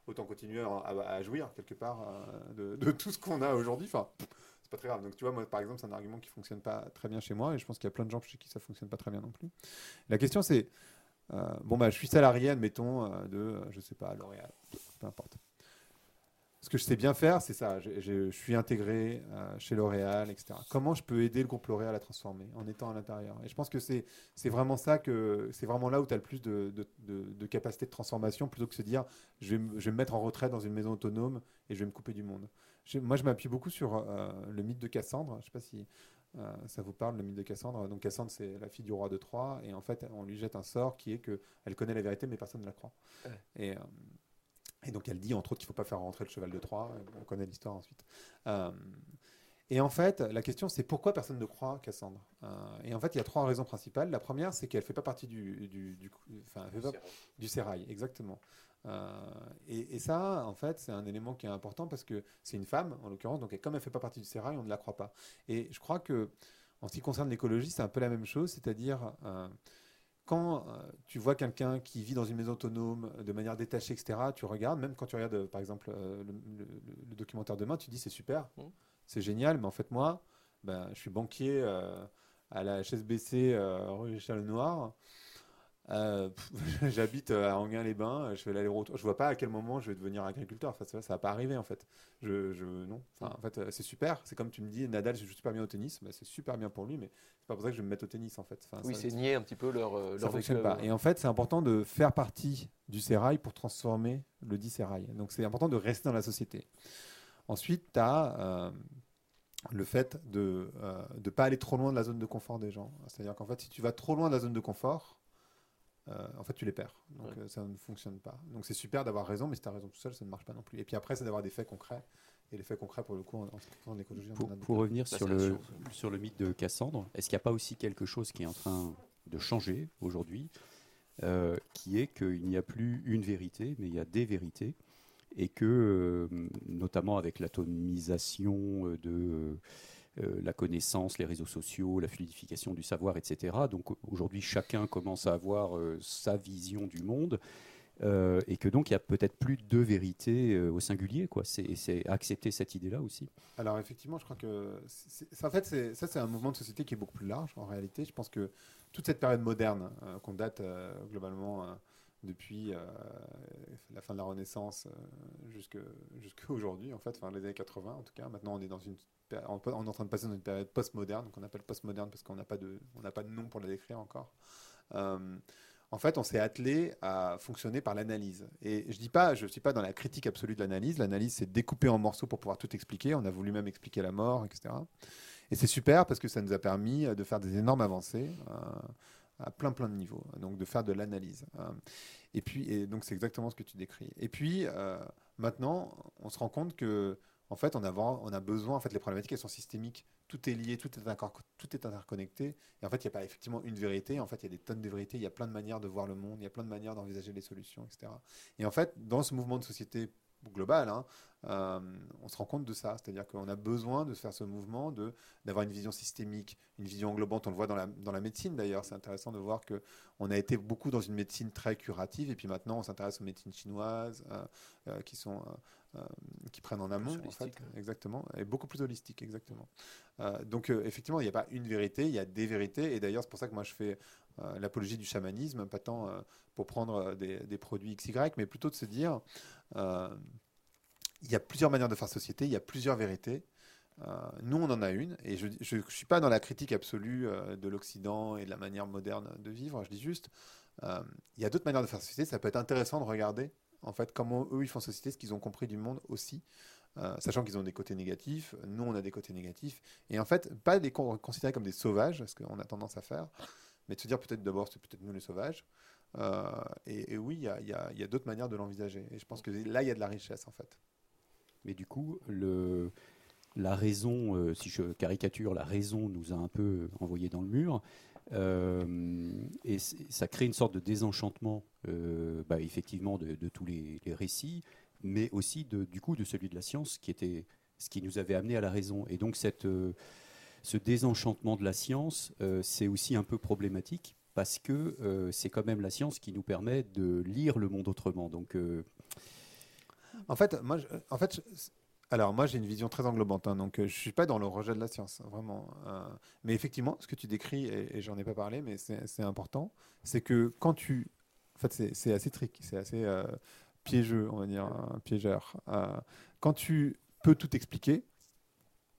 autant continuer à, jouir quelque part euh, de, tout ce qu'on a aujourd'hui. Enfin, c'est pas très grave. Donc tu vois, moi, par exemple, c'est un argument qui fonctionne pas très bien chez moi, et je pense qu'il y a plein de gens chez qui ça fonctionne pas très bien non plus. La question, c'est, euh, bon bah, je suis salarié, admettons, euh, de, je sais pas, L'Oréal, peu importe. Ce que je sais bien faire, c'est ça. Je, je- je suis intégré euh, chez L'Oréal, etc. Comment je peux aider le groupe L'Oréal à transformer en étant à l'intérieur? Et je pense que c'est vraiment ça que c'est vraiment là où tu as le plus de, de, de- de capacité de transformation plutôt que se dire je vais, me- je vais me mettre en retraite dans une maison autonome et je vais me couper du monde. Moi, je m'appuie beaucoup sur euh, le mythe de Cassandre. Je ne sais pas si euh, ça vous parle, le mythe de Cassandre. Donc Cassandre, c'est la fille du roi de Troie et en fait, on lui jette un sort qui est que elle connaît la vérité, mais personne ne la croit. Ouais. Et, et donc elle dit entre autres qu'il ne faut pas faire rentrer le cheval de Troie. On connaît l'histoire ensuite. Euh, et en fait, la question c'est pourquoi personne ne croit Cassandre Euh, Et en fait, il y a trois raisons principales. La première, c'est qu'elle ne fait pas partie du, du, du, enfin, du sérail, exactement. Euh, et, et ça, en fait, c'est un élément qui est important parce que c'est une femme, en l'occurrence, donc comme elle ne fait pas partie du sérail, on ne la croit pas. Et je crois que, en ce qui concerne l'écologie, c'est un peu la même chose, c'est-à-dire quand euh, tu vois quelqu'un qui vit dans une maison autonome de manière détachée, etc., tu regardes, même quand tu regardes, euh, par exemple, euh, le, le- le documentaire Demain, tu dis c'est super, Mhm. c'est génial, mais en fait, moi, ben, je suis banquier euh, à la HSBC euh, rue Charles Noir. Euh, J'habite euh, à Anguin-les-Bains, je fais l'aller-retour. Je vois pas à quel moment je vais devenir agriculteur. Enfin, ça, ça va pas arriver en fait. Je, je non. Enfin, en fait, euh, c'est super. C'est comme tu me dis, Nadal, je joue super bien au tennis. Bah, c'est super bien pour lui, mais c'est pas pour ça que je vais me mettre au tennis en fait. Enfin, Oui, c'est nier un petit peu leur, euh, ça leur fonctionne pas. Et en fait, c'est important de faire partie du sérail pour transformer le dit sérail. Donc, c'est important de rester dans la société. Ensuite, tu as le fait de ne pas aller trop loin de la zone de confort des gens. C'est-à-dire qu'en fait, si tu vas trop loin de la zone de confort, euh, en fait, tu les perds. Donc, Ouais. euh, ça ne fonctionne pas. Donc, c'est super d'avoir raison, mais si tu as raison tout seul, ça ne marche pas non plus. Et puis après, c'est d'avoir des faits concrets. et l'effet concret pour le coup en, en écologie. Pour, pour revenir sur le, sur le mythe de Cassandre, est-ce qu'il n'y a pas aussi quelque chose qui est en train de changer aujourd'hui, euh, qui est qu'il n'y a plus une vérité, mais il y a des vérités, et que, euh, notamment avec l'atomisation de euh, la connaissance, les réseaux sociaux, la fluidification du savoir, etc., donc aujourd'hui chacun commence à avoir sa vision du monde, euh, et que donc il y a peut-être plus de vérité euh, au singulier. Quoi. C'est, accepter cette idée-là aussi. Alors effectivement, je crois que en fait, ça c'est un mouvement de société qui est beaucoup plus large en réalité. Je pense que toute cette période moderne euh, qu'on date globalement depuis la fin de la Renaissance jusqu'à aujourd'hui, en fait, enfin les années 80 en tout cas. Maintenant, on est en train de passer dans une période postmoderne, qu'on appelle postmoderne parce qu'on n'a pas de nom pour la décrire encore en fait, on s'est attelé à fonctionner par l'analyse. Et je dis pas, je suis pas dans la critique absolue de l'analyse. L'analyse, c'est découper en morceaux pour pouvoir tout expliquer. On a voulu même expliquer la mort, etc. Et c'est super parce que ça nous a permis de faire des énormes avancées euh, à plein plein de niveaux. Donc de faire de l'analyse. Euh. et puis, et donc c'est exactement ce que tu décris. Et puis euh, maintenant, on se rend compte que en fait, on a, on a besoin, en fait, les problématiques, elles sont systémiques. Tout est lié, tout est, tout est interconnecté. Et en fait, il n'y a pas effectivement une vérité. En fait, il y a des tonnes de vérités. Il y a plein de manières de voir le monde. Il y a plein de manières d'envisager les solutions, etc. Et en fait, dans ce mouvement de société global, hein, euh, on se rend compte de ça. C'est-à-dire qu'on a besoin de faire ce mouvement, de, d'avoir une vision systémique, une vision englobante. On le voit dans la, dans la médecine d'ailleurs. C'est intéressant de voir qu'on a été beaucoup dans une médecine très curative et puis maintenant on s'intéresse aux médecines chinoises euh, euh, qui sont qui prennent en amont, en fait, exactement, et beaucoup plus holistique, exactement. Donc effectivement, il n'y a pas une vérité, il y a des vérités, et d'ailleurs c'est pour ça que moi je fais l'apologie du chamanisme, pas tant pour prendre des, des, produits XY, mais plutôt de se dire, il y a plusieurs manières de faire société, il y a plusieurs vérités. nous, on en a une, et je ne suis pas dans la critique absolue de l'Occident et de la manière moderne de vivre, je dis juste, il y a d'autres manières de faire société, ça peut être intéressant de regarder en fait, comment eux, ils font société, ce qu'ils ont compris du monde aussi. Euh, sachant qu'ils ont des côtés négatifs, nous on a des côtés négatifs, et en fait, pas les considérer comme des sauvages, ce qu'on a tendance à faire, mais de se dire peut-être d'abord c'est peut-être nous les sauvages, euh, et, oui, il y a, d'autres manières de l'envisager, et je pense que là il y a de la richesse en fait. Mais du coup, la raison, euh, si je caricature, la raison nous a un peu envoyé dans le mur, euh, et ça crée une sorte de désenchantement, bah, effectivement, de, tous les, récits, mais aussi du coup de celui de la science, qui était ce qui nous avait amené à la raison. Et donc ce désenchantement de la science, c'est aussi un peu problématique parce que c'est quand même la science qui nous permet de lire le monde autrement. Donc en fait, moi, en fait, alors moi j'ai une vision très englobante, hein, donc euh, je suis pas dans le rejet de la science, vraiment. Euh. mais effectivement, ce que tu décris, et, j'en ai pas parlé, mais c'est important, c'est que quand tu... En fait c'est assez trick, c'est assez euh, piégeux, on va dire, un piégeur. quand tu peux tout expliquer,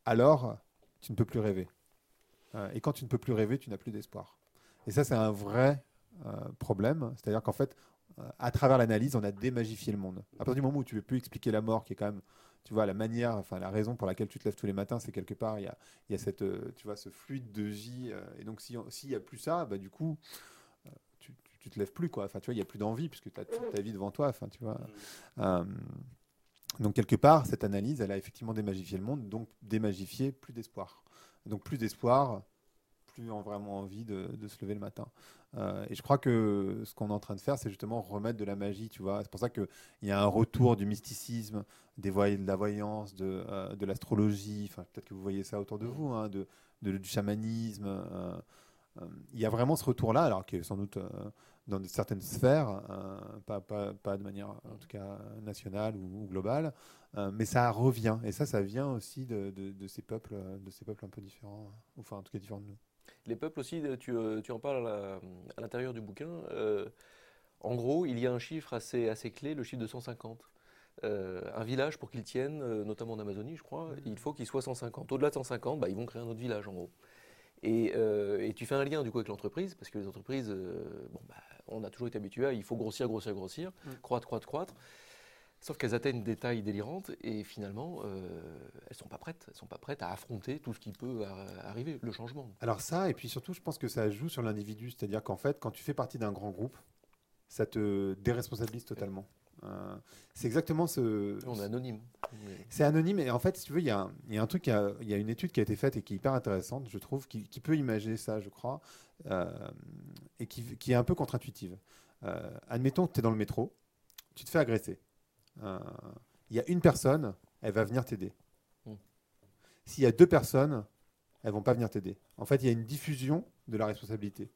alors tu ne peux plus rêver. et quand tu ne peux plus rêver, tu n'as plus d'espoir. Et ça c'est un vrai problème, c'est-à-dire qu'en fait, à travers l'analyse, on a démagifié le monde. À partir du moment où tu ne peux plus expliquer la mort, qui est quand même tu vois, la manière, enfin, la raison pour laquelle tu te lèves tous les matins, c'est quelque part, il y a, y a cette, euh, tu vois, ce fluide de vie. Euh, et donc, s'il n'y a plus ça, bah, du coup, euh, tu, tu, te lèves plus, quoi. Enfin, tu vois, il n'y a plus d'envie, puisque tu as toute ta vie devant toi. Enfin, tu vois. Donc, quelque part, cette analyse, elle a effectivement démagifié le monde, donc démagifié plus d'espoir. Donc, plus d'espoir, plus vraiment envie de, de, se lever le matin. Euh, et je crois que ce qu'on est en train de faire, c'est justement remettre de la magie, tu vois. C'est pour ça qu'il y a un retour du mysticisme, des de la voyance, de, euh, de l'astrologie. Enfin, peut-être que vous voyez ça autour de vous, hein, de, du chamanisme. Euh, il y a vraiment ce retour-là, alors qui est sans doute dans certaines sphères, pas, pas, pas, de manière en tout cas nationale ou, globale, mais ça revient. Et ça, ça vient aussi de, de, de, ces peuples, de ces peuples un peu différents, enfin en tout cas différents de nous. Les peuples aussi, tu, euh, tu en parles à l'intérieur du bouquin. Euh, en gros, il y a un chiffre assez, assez clé, le chiffre de 150. Euh, un village, pour qu'il tienne, notamment en Amazonie, je crois, mmh. il faut qu'il soit 150. Au-delà de 150, bah, ils vont créer un autre village, en gros. Et, et, tu fais un lien du coup avec l'entreprise, parce que les entreprises, bon, bah, on a toujours été habitué à il faut grossir, grossir, grossir, mmh. croître, croître, croître. Sauf qu'elles atteignent des tailles délirantes et finalement, euh, elles sont pas prêtes. Elles sont pas prêtes à affronter tout ce qui peut arriver, le changement. Alors ça, et puis surtout, je pense que ça joue sur l'individu. C'est-à-dire qu'en fait, quand tu fais partie d'un grand groupe, ça te déresponsabilise totalement. Euh, c'est exactement ce. On est anonyme. C'est anonyme et en fait, si tu veux, il y a, y a, un truc, il y, a, une étude qui a été faite et qui est hyper intéressante, je trouve, qui, peut imaginer ça, je crois, euh, et qui, qui, est un peu contre-intuitive. Euh, admettons que tu es dans le métro, tu te fais agresser. Il y a une personne, elle va venir t'aider. Hmm. S'il y a deux personnes, elles vont pas venir t'aider. En fait, il y a une diffusion de la responsabilité.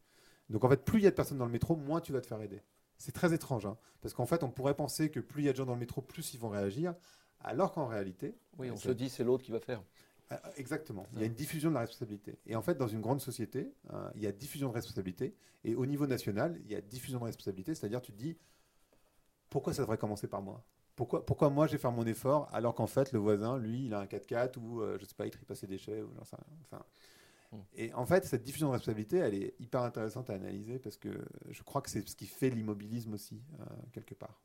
Donc en fait, plus il y a de personnes dans le métro, moins tu vas te faire aider. C'est très étrange, hein, parce qu'en fait, on pourrait penser que plus il y a de gens dans le métro, plus ils vont réagir, alors qu'en réalité... Oui, on se dit c'est l'autre qui va faire. Ah, ah, exactement. Il y a une diffusion de la responsabilité. Et en fait, dans une grande société, il y a diffusion de responsabilité. Et au niveau national, il y a diffusion de responsabilité. C'est-à-dire, tu te dis, pourquoi ça devrait commencer par moi? Pourquoi, pourquoi moi, j'ai fait mon effort, alors qu'en fait, le voisin, lui, il a un 4x4 ou, euh, je sais pas, il trie ses déchets. Ou, enfin, Mm. Et en fait, cette diffusion de responsabilité, elle est hyper intéressante à analyser parce que je crois que c'est ce qui fait l'immobilisme aussi, euh, quelque part.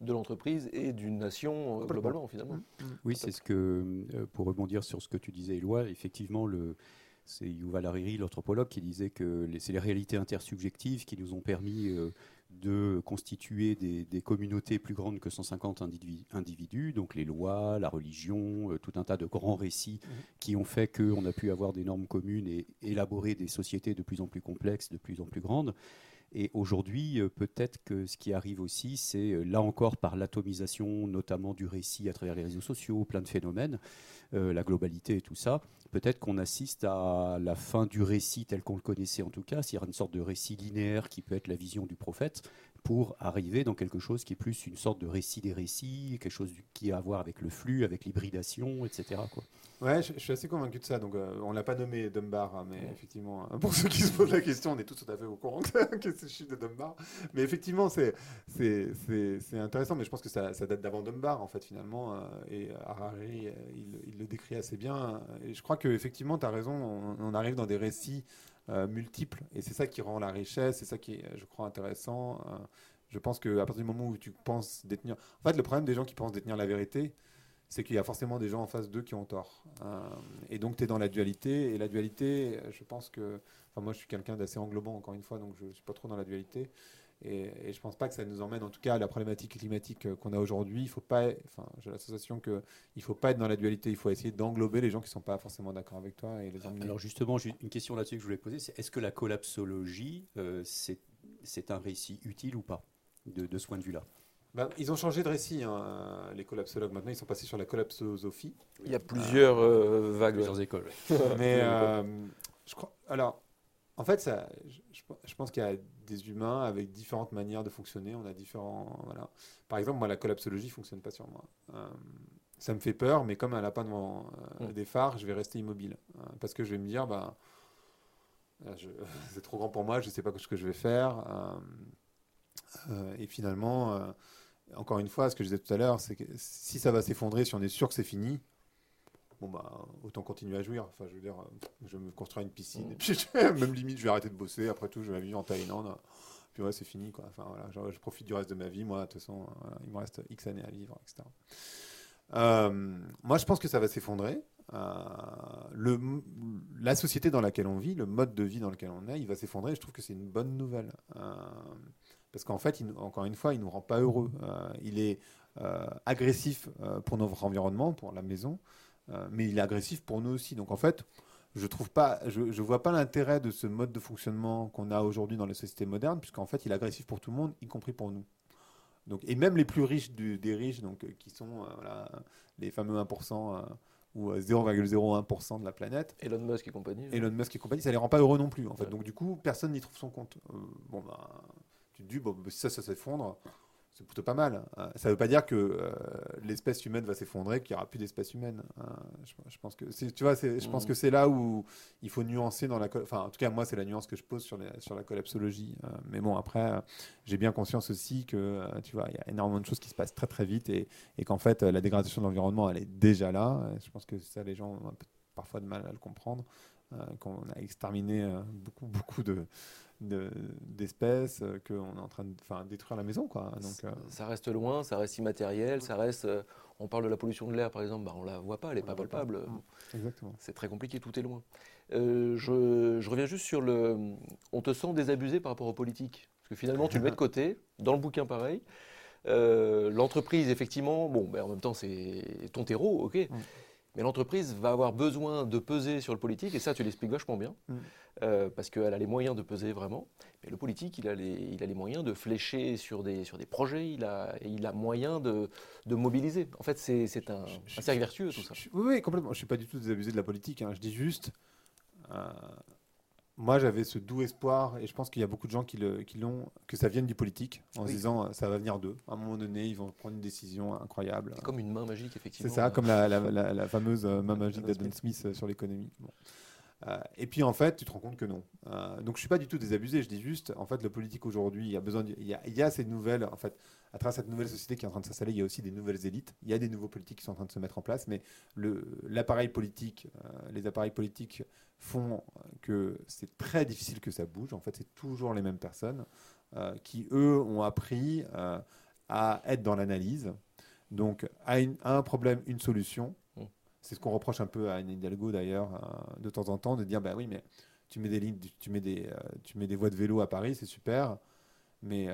De l'entreprise et d'une nation euh, globalement, finalement. Mm. Mm. Oui, c'est ce que, euh, pour rebondir sur ce que tu disais, Éloi, effectivement, le, c'est Yuval Hariri, l'anthropologue, qui disait que c'est les réalités intersubjectives qui nous ont permis de constituer des, communautés plus grandes que 150 individus, donc les lois, la religion, euh, tout un tas de grands récits mhm. qui ont fait qu'on a pu avoir des normes communes et élaborer des sociétés de plus en plus complexes, de plus en plus grandes. Et aujourd'hui, euh, peut-être que ce qui arrive aussi, c'est euh, là encore par l'atomisation, notamment du récit à travers les réseaux sociaux, plein de phénomènes, la globalité et tout ça, peut-être qu'on assiste à la fin du récit tel qu'on le connaissait en tout cas, c'est-à-dire une sorte de récit linéaire qui peut être la vision du prophète, pour arriver dans quelque chose qui est plus une sorte de récit des récits, quelque chose qui a à voir avec le flux, avec l'hybridation, etc. Quoi. Ouais, je, suis assez convaincu de ça. Donc, euh, on l'a pas nommé Dunbar, hein, mais effectivement, hein, pour ceux qui se posent la question, on est tous tout à fait au courant que c'est le chiffre de Dunbar. Mais effectivement, c'est intéressant. Mais je pense que ça, ça date d'avant Dunbar, en fait, finalement. Euh, et Harari, euh, il, le décrit assez bien. Et je crois que effectivement, tu as raison. On, on, arrive dans des récits euh, multiples. Et c'est ça qui rend la richesse, c'est ça qui est, je crois, intéressant. Euh, je pense qu'à partir du moment où tu penses détenir... En fait, le problème des gens qui pensent détenir la vérité, c'est qu'il y a forcément des gens en face d'eux qui ont tort. Euh, et donc, tu es dans la dualité. Et la dualité, je pense que... Enfin, moi, je suis quelqu'un d'assez englobant, encore une fois, donc je ne suis pas trop dans la dualité. Et, je ne pense pas que ça nous emmène, en tout cas, à la problématique climatique euh, qu'on a aujourd'hui. Il faut pas, enfin, j'ai l'association qu'il ne faut pas être dans la dualité. Il faut essayer d'englober les gens qui ne sont pas forcément d'accord avec toi et les emmener. Alors justement, une question là-dessus que je voulais poser, c'est est-ce que la collapsologie, euh, c'est un récit utile ou pas de, de ce point de vue-là? Ben, ils ont changé de récit, hein, les collapsologues. Maintenant, ils sont passés sur la collapsosophie. Il y a plusieurs euh, vagues. Plusieurs écoles. Mais je crois. Alors, en fait, ça, je, pense qu'il y a des humains avec différentes manières de fonctionner. On a différents. Voilà. Par exemple, moi, la collapsologie ne fonctionne pas sur moi. Euh, ça me fait peur, mais comme un lapin devant euh, mm. des phares, je vais rester immobile. Euh, parce que je vais me dire, bah, c'est trop grand pour moi, je ne sais pas ce que je vais faire. et finalement, encore une fois, ce que je disais tout à l'heure, c'est que si ça va s'effondrer, si on est sûr que c'est fini, bon bah autant continuer à jouir. Enfin, je veux dire, je vais me construire une piscine, et puis même limite, je vais arrêter de bosser. Après tout, je vais vivre en Thaïlande. Puis ouais, c'est fini quoi. Enfin voilà, je, profite du reste de ma vie. Moi, de toute façon, il me reste X années à vivre, etc. Euh, moi, je pense que ça va s'effondrer. Euh, la société dans laquelle on vit, le mode de vie dans lequel on est, il va s'effondrer. Je trouve que c'est une bonne nouvelle. Euh, parce qu'en fait, encore une fois, il ne nous rend pas heureux. il est agressif pour notre environnement, pour la maison. Euh, mais il est agressif pour nous aussi. Donc en fait, je trouve pas, je, je vois pas l'intérêt de ce mode de fonctionnement qu'on a aujourd'hui dans les sociétés modernes, puisqu'en fait, il est agressif pour tout le monde, y compris pour nous. Donc, et même les plus riches des riches, donc, euh, qui sont euh, voilà, les fameux 1% ou 0,01% de la planète. Elon Musk et compagnie. Elon Musk et compagnie, ça les rend pas heureux non plus. En fait. Donc du coup, personne n'y trouve son compte. bon, bah, tu te dis, bon, bah, si ça, ça s'effondre, c'est plutôt pas mal. Hein. Ça ne veut pas dire que euh, l'espèce humaine va s'effondrer, qu'il n'y aura plus d'espèce humaine. Hein. Je, pense que tu vois, je pense mmh. que c'est là où il faut nuancer dans la. Enfin, en tout cas, moi, c'est la nuance que je pose sur, les, sur la collapsologie. Hein. mais bon, après, j'ai bien conscience aussi que euh, tu vois, il y a énormément de choses qui se passent très très vite et, et qu'en fait, la dégradation de l'environnement, elle est déjà là. Je pense que ça, les gens ont parfois de mal à le comprendre. qu'on a exterminé beaucoup beaucoup de d'espèces, euh, qu'on est en train de détruire la maison. Quoi. Donc, euh, Ça reste loin, ça reste immatériel, ça reste... Euh, on parle de la pollution de l'air, par exemple, bah, on ne la voit pas, elle n'est pas palpable. Exactement. C'est très compliqué, tout est loin. je, je, reviens juste sur le... On te sent désabusé par rapport aux politiques. Parce que finalement, tu le mets de côté, dans le bouquin pareil. L'entreprise, effectivement, bon, ben, en même temps, c'est ton terreau, ok. Mm. Mais l'entreprise va avoir besoin de peser sur le politique, et ça, tu l'expliques vachement bien, mm. euh, parce qu'elle a les moyens de peser vraiment. Mais le politique, il a les, il a les moyens de flécher sur des, sur des projets, il a, il a moyen de, de mobiliser. En fait, c'est un, un, cercle vertueux, tout ça. oui, oui, complètement. Je ne suis pas du tout désabusé de la politique. Hein. Je dis juste, euh, moi, j'avais ce doux espoir, et je pense qu'il y a beaucoup de gens qui l'ont, que ça vienne du politique, en se disant ça va venir d'eux. À un moment donné, ils vont prendre une décision incroyable. Comme une main magique, effectivement. C'est ça, comme la, la, fameuse main magique d'Adam Smith euh, sur l'économie. Euh, et puis en fait, tu te rends compte que non. Euh, donc je suis pas du tout désabusé. Je dis juste, en fait, le politique aujourd'hui, il y a besoin, il, y ces nouvelles, en fait, à travers cette nouvelle société qui est en train de s'installer, il y a aussi des nouvelles élites. Il y a des nouveaux politiques qui sont en train de se mettre en place, mais l'appareil politique, les appareils politiques font que c'est très difficile que ça bouge. En fait, c'est toujours les mêmes personnes euh, qui, eux, ont appris euh, à être dans l'analyse. Donc, à, un problème, une solution. C'est ce qu'on reproche un peu à Anne Hidalgo, d'ailleurs, euh, de temps en temps, de dire, bah oui, mais tu mets des lignes, tu mets des, tu mets des voies de vélo à Paris, c'est super, mais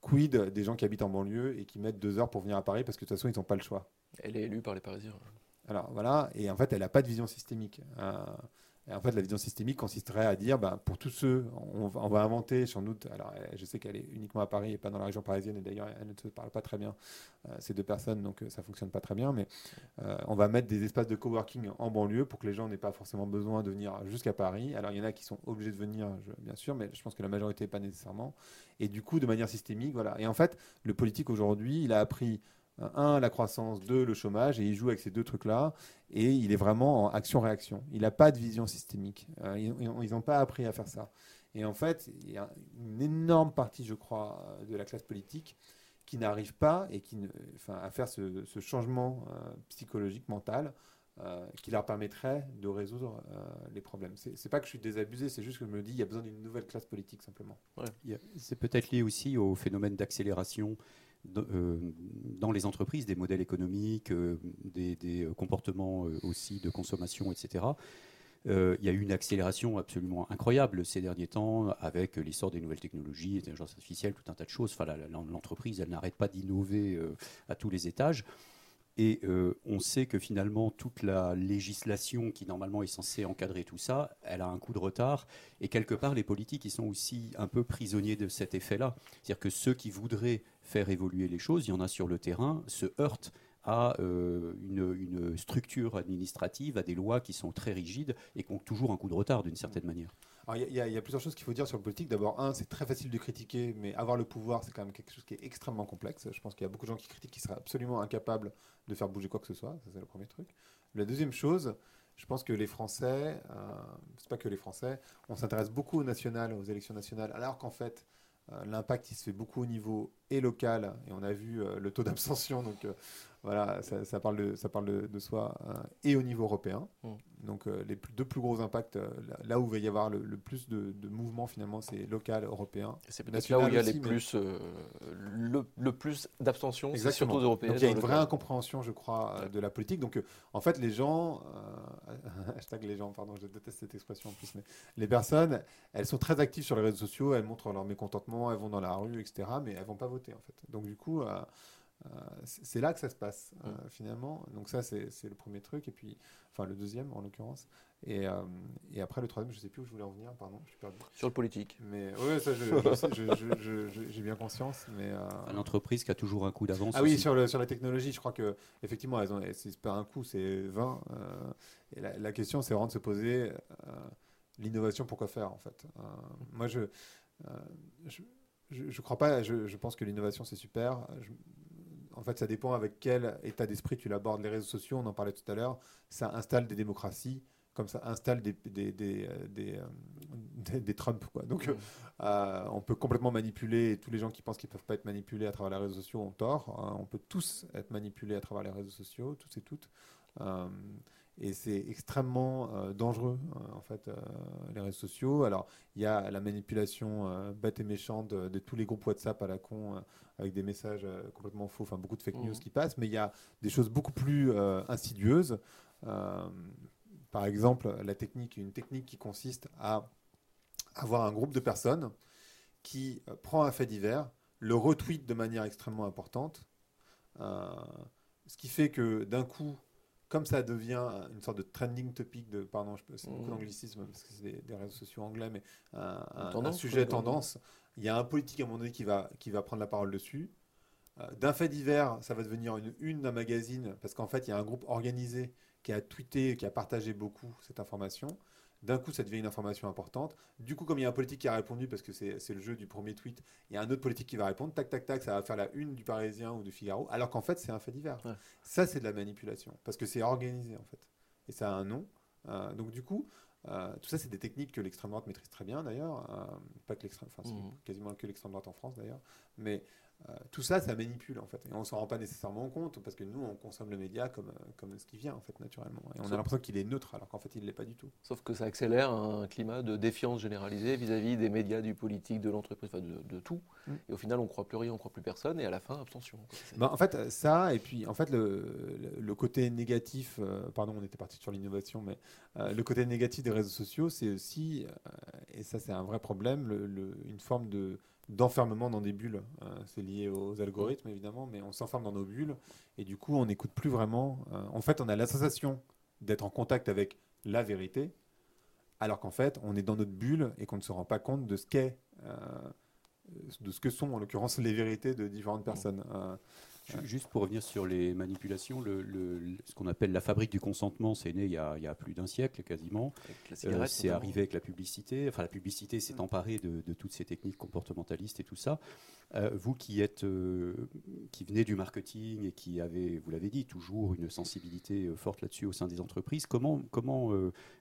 quid des gens qui habitent en banlieue et qui mettent deux heures pour venir à Paris parce que de toute façon, ils n'ont pas le choix? Elle est élue par les Parisiens. Alors voilà, et en fait, elle n'a pas de vision systémique en fait, la vision systémique consisterait à dire, bah, pour tous ceux, on va, inventer sans doute, alors je sais qu'elle est uniquement à Paris et pas dans la région parisienne, et d'ailleurs elle ne se parle pas très bien, euh, ces deux personnes, donc euh, ça fonctionne pas très bien, mais euh, on va mettre des espaces de coworking en banlieue pour que les gens n'aient pas forcément besoin de venir jusqu'à Paris. Alors il y en a qui sont obligés de venir, bien sûr, mais je pense que la majorité pas nécessairement. Et du coup, de manière systémique, voilà. Et en fait, le politique aujourd'hui, il a appris un, la croissance, deux, le chômage, et il joue avec ces deux trucs-là, et il est vraiment en action-réaction. Il n'a pas de vision systémique. Euh, ils n'ont pas appris à faire ça. Et en fait, il y a une énorme partie, je crois, de la classe politique qui n'arrive pas et qui, enfin, à faire ce, changement euh, psychologique, mental, euh, qui leur permettrait de résoudre les problèmes. C'est pas que je suis désabusé, c'est juste que je me dis qu'il y a besoin d'une nouvelle classe politique simplement. C'est peut-être lié aussi au phénomène d'accélération euh, dans les entreprises, des modèles économiques, euh, des, euh, comportements aussi de consommation, etc. il y a eu une accélération absolument incroyable ces derniers temps avec l'essor des nouvelles technologies, l'intelligence artificielle, tout un tas de choses. Enfin, l'entreprise, elle n'arrête pas d'innover à tous les étages. Et on sait que finalement, toute la législation qui normalement est censée encadrer tout ça, elle a un coup de retard. Et quelque part, les politiques, ils sont aussi un peu prisonniers de cet effet-là. C'est-à-dire que ceux qui voudraient faire évoluer les choses, il y en a sur le terrain, se heurtent à euh, une, structure administrative, à des lois qui sont très rigides et qui ont toujours un coup de retard d'une certaine manière. Il y, a plusieurs choses qu'il faut dire sur le politique. D'abord, un, c'est très facile de critiquer, mais avoir le pouvoir, c'est quand même quelque chose qui est extrêmement complexe. Je pense qu'il y a beaucoup de gens qui critiquent qui seraient absolument incapables de faire bouger quoi que ce soit. Ça, c'est le premier truc. La deuxième chose, je pense que les Français, euh, c'est pas que les Français, on s'intéresse beaucoup au national, aux élections nationales, alors qu'en fait, l'impact, il se fait beaucoup au niveau et local, et on a vu euh, le taux d'abstention, donc euh, voilà, ça, parle de, ça parle de, soi, et au niveau européen. Mm. Donc les deux plus gros impacts, là où il va y avoir le, plus de, mouvements finalement, c'est local, européen. C'est peut-être là où il y a les plus, le, plus d'abstention, c'est surtout européen. Donc il y a une vraie incompréhension, je crois, de la politique. Donc en fait, les gens, hashtag les gens, pardon, je déteste cette expression en plus, mais les personnes, elles sont très actives sur les réseaux sociaux, elles montrent leur mécontentement, elles vont dans la rue, etc., mais elles vont pas voter en fait. Donc du coup, euh, euh, c'est là que ça se passe euh, mm. finalement. Donc ça c'est le premier truc et puis enfin le deuxième en l'occurrence. Et, et, après le troisième, je sais plus où je voulais en venir, pardon, je suis perdu. Sur le politique. Mais oui, ça j'ai bien conscience. Mais une entreprise qui a toujours un coup d'avance. Ah oui, sur, le, sur la technologie, je crois que effectivement, elles ont, c'est pas un coup, c'est 20. et la, question, c'est vraiment de se poser l'innovation, pourquoi faire en fait. moi, je, je je ne crois pas, je, pense que l'innovation c'est super. En fait, ça dépend avec quel état d'esprit tu l'abordes. Les réseaux sociaux, on en parlait tout à l'heure, ça installe des démocraties, comme ça installe des, des, des, des, euh, Trump. Quoi. Donc, euh, on peut complètement manipuler, tous les gens qui pensent qu'ils ne peuvent pas être manipulés à travers les réseaux sociaux ont tort. Hein. on peut tous être manipulés à travers les réseaux sociaux, tous et toutes. Euh, et c'est extrêmement euh, dangereux, euh, en fait, euh, les réseaux sociaux. Alors, il y a la manipulation bête et méchante de, tous les groupes WhatsApp à la con, avec des messages complètement faux, enfin, beaucoup de fake news mmh. qui passent, mais il y a des choses beaucoup plus insidieuses. par exemple, la technique, une technique qui consiste à avoir un groupe de personnes qui prend un fait divers, le retweet de manière extrêmement importante. Euh, ce qui fait que d'un coup, comme ça devient une sorte de trending topic, de, pardon, c'est beaucoup mmh. d'anglicisme parce que c'est des, réseaux sociaux anglais, mais un, sujet tendance, il y a un politique à un moment donné qui va, qui va prendre la parole dessus. Euh, d'un fait divers, ça va devenir une une d'un magazine parce qu'en fait, il y a un groupe organisé qui a tweeté, qui a partagé beaucoup cette information. D'un coup, ça devient une information importante. Du coup, comme il y a un politique qui a répondu, parce que c'est le jeu du premier tweet, il y a un autre politique qui va répondre, tac, tac, tac, ça va faire la une du Parisien ou du Figaro, alors qu'en fait, c'est un fait divers. Ça, c'est de la manipulation, parce que c'est organisé, en fait. Et ça a un nom. Euh, donc, du coup, euh, tout ça, c'est des techniques que l'extrême droite maîtrise très bien, d'ailleurs. Euh, pas que l'extrême, enfin, mmh. quasiment que l'extrême droite en France, d'ailleurs. Mais euh, tout ça, ça manipule en fait. Et on s'en rend pas nécessairement compte parce que nous, on consomme le média comme, euh, comme ce qui vient en fait naturellement. Et on a l'impression qu'il est neutre alors qu'en fait, il ne l'est pas du tout. Sauf que ça accélère un climat de défiance généralisée vis-à-vis des médias, du politique, de l'entreprise, enfin de, tout. Mm. Et au final, on ne croit plus rien, on ne croit plus personne. Et à la fin, abstention. Ben, en fait, ça, et puis en fait, le, le côté négatif, euh, pardon, on était parti sur l'innovation, mais le côté négatif des réseaux sociaux, c'est aussi, et ça, c'est un vrai problème, le, une forme de d'enfermement dans des bulles. Euh, c'est lié aux algorithmes évidemment, mais on s'enferme dans nos bulles et du coup on n'écoute plus vraiment. Euh, en fait, on a la sensation d'être en contact avec la vérité, alors qu'en fait on est dans notre bulle et qu'on ne se rend pas compte de ce qu'est, euh, de ce que sont en l'occurrence les vérités de différentes personnes. Juste pour revenir sur les manipulations, le, ce qu'on appelle la fabrique du consentement, c'est né il y, a, plus d'un siècle quasiment. Euh, c'est arrivé avec la publicité. Enfin, la publicité s'est emparée de, de, toutes ces techniques comportementalistes et tout ça. Euh, vous qui êtes, euh, qui venez du marketing et qui avez, vous l'avez dit, toujours une sensibilité forte là-dessus au sein des entreprises, comment, comment,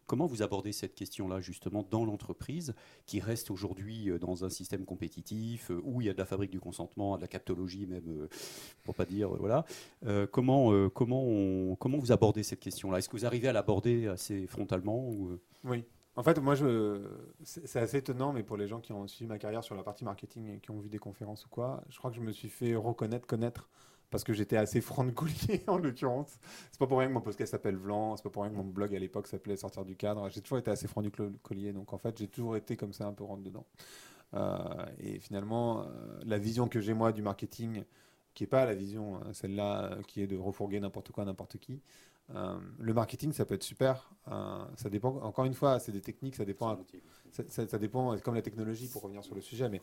comment vous abordez cette question-là justement dans l'entreprise qui reste aujourd'hui dans un système compétitif où il y a de la fabrique du consentement, de la captologie même, pour pas dire voilà. comment, comment, comment vous abordez cette question-là? Est-ce que vous arrivez à l'aborder assez frontalement ou... Oui. En fait, moi, c'est assez étonnant, mais pour les gens qui ont suivi ma carrière sur la partie marketing et qui ont vu des conférences ou quoi, je crois que je me suis fait reconnaître, connaître, parce que j'étais assez franc de collier, en l'occurrence. C'est pas pour rien que mon podcast s'appelle Vlan, c'est pas pour rien que mon blog à l'époque s'appelait Sortir du cadre. J'ai toujours été assez franc du collier, donc en fait, j'ai toujours été comme ça, un peu rentre dedans. Euh, et finalement, euh, la vision que j'ai moi du marketing, qui n'est pas la vision, hein, celle-là, euh, qui est de refourguer n'importe quoi, n'importe qui, euh, le marketing, ça peut être super. Euh, ça dépend, encore une fois, c'est des techniques, ça dépend. Ça, dépend, comme la technologie, pour revenir sur le sujet, mais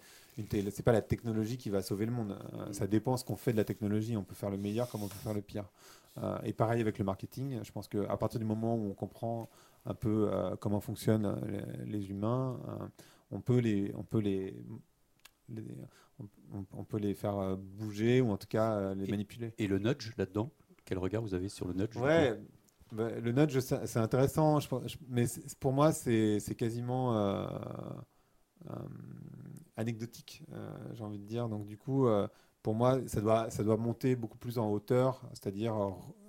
c'est pas la technologie qui va sauver le monde. Euh, ça dépend ce qu'on fait de la technologie. On peut faire le meilleur comme on peut faire le pire. et pareil avec le marketing. Je pense qu'à partir du moment où on comprend un peu comment fonctionnent les, humains, on peut les, on peut les, on, peut les faire bouger ou en tout cas les manipuler. Et le nudge là-dedans? Quel regard vous avez sur le nudge? Ouais, bah, le nudge, c'est intéressant, mais pour moi, c'est quasiment euh, euh, anecdotique, euh, j'ai envie de dire. Donc, du coup, pour moi, ça doit, monter beaucoup plus en hauteur, c'est-à-dire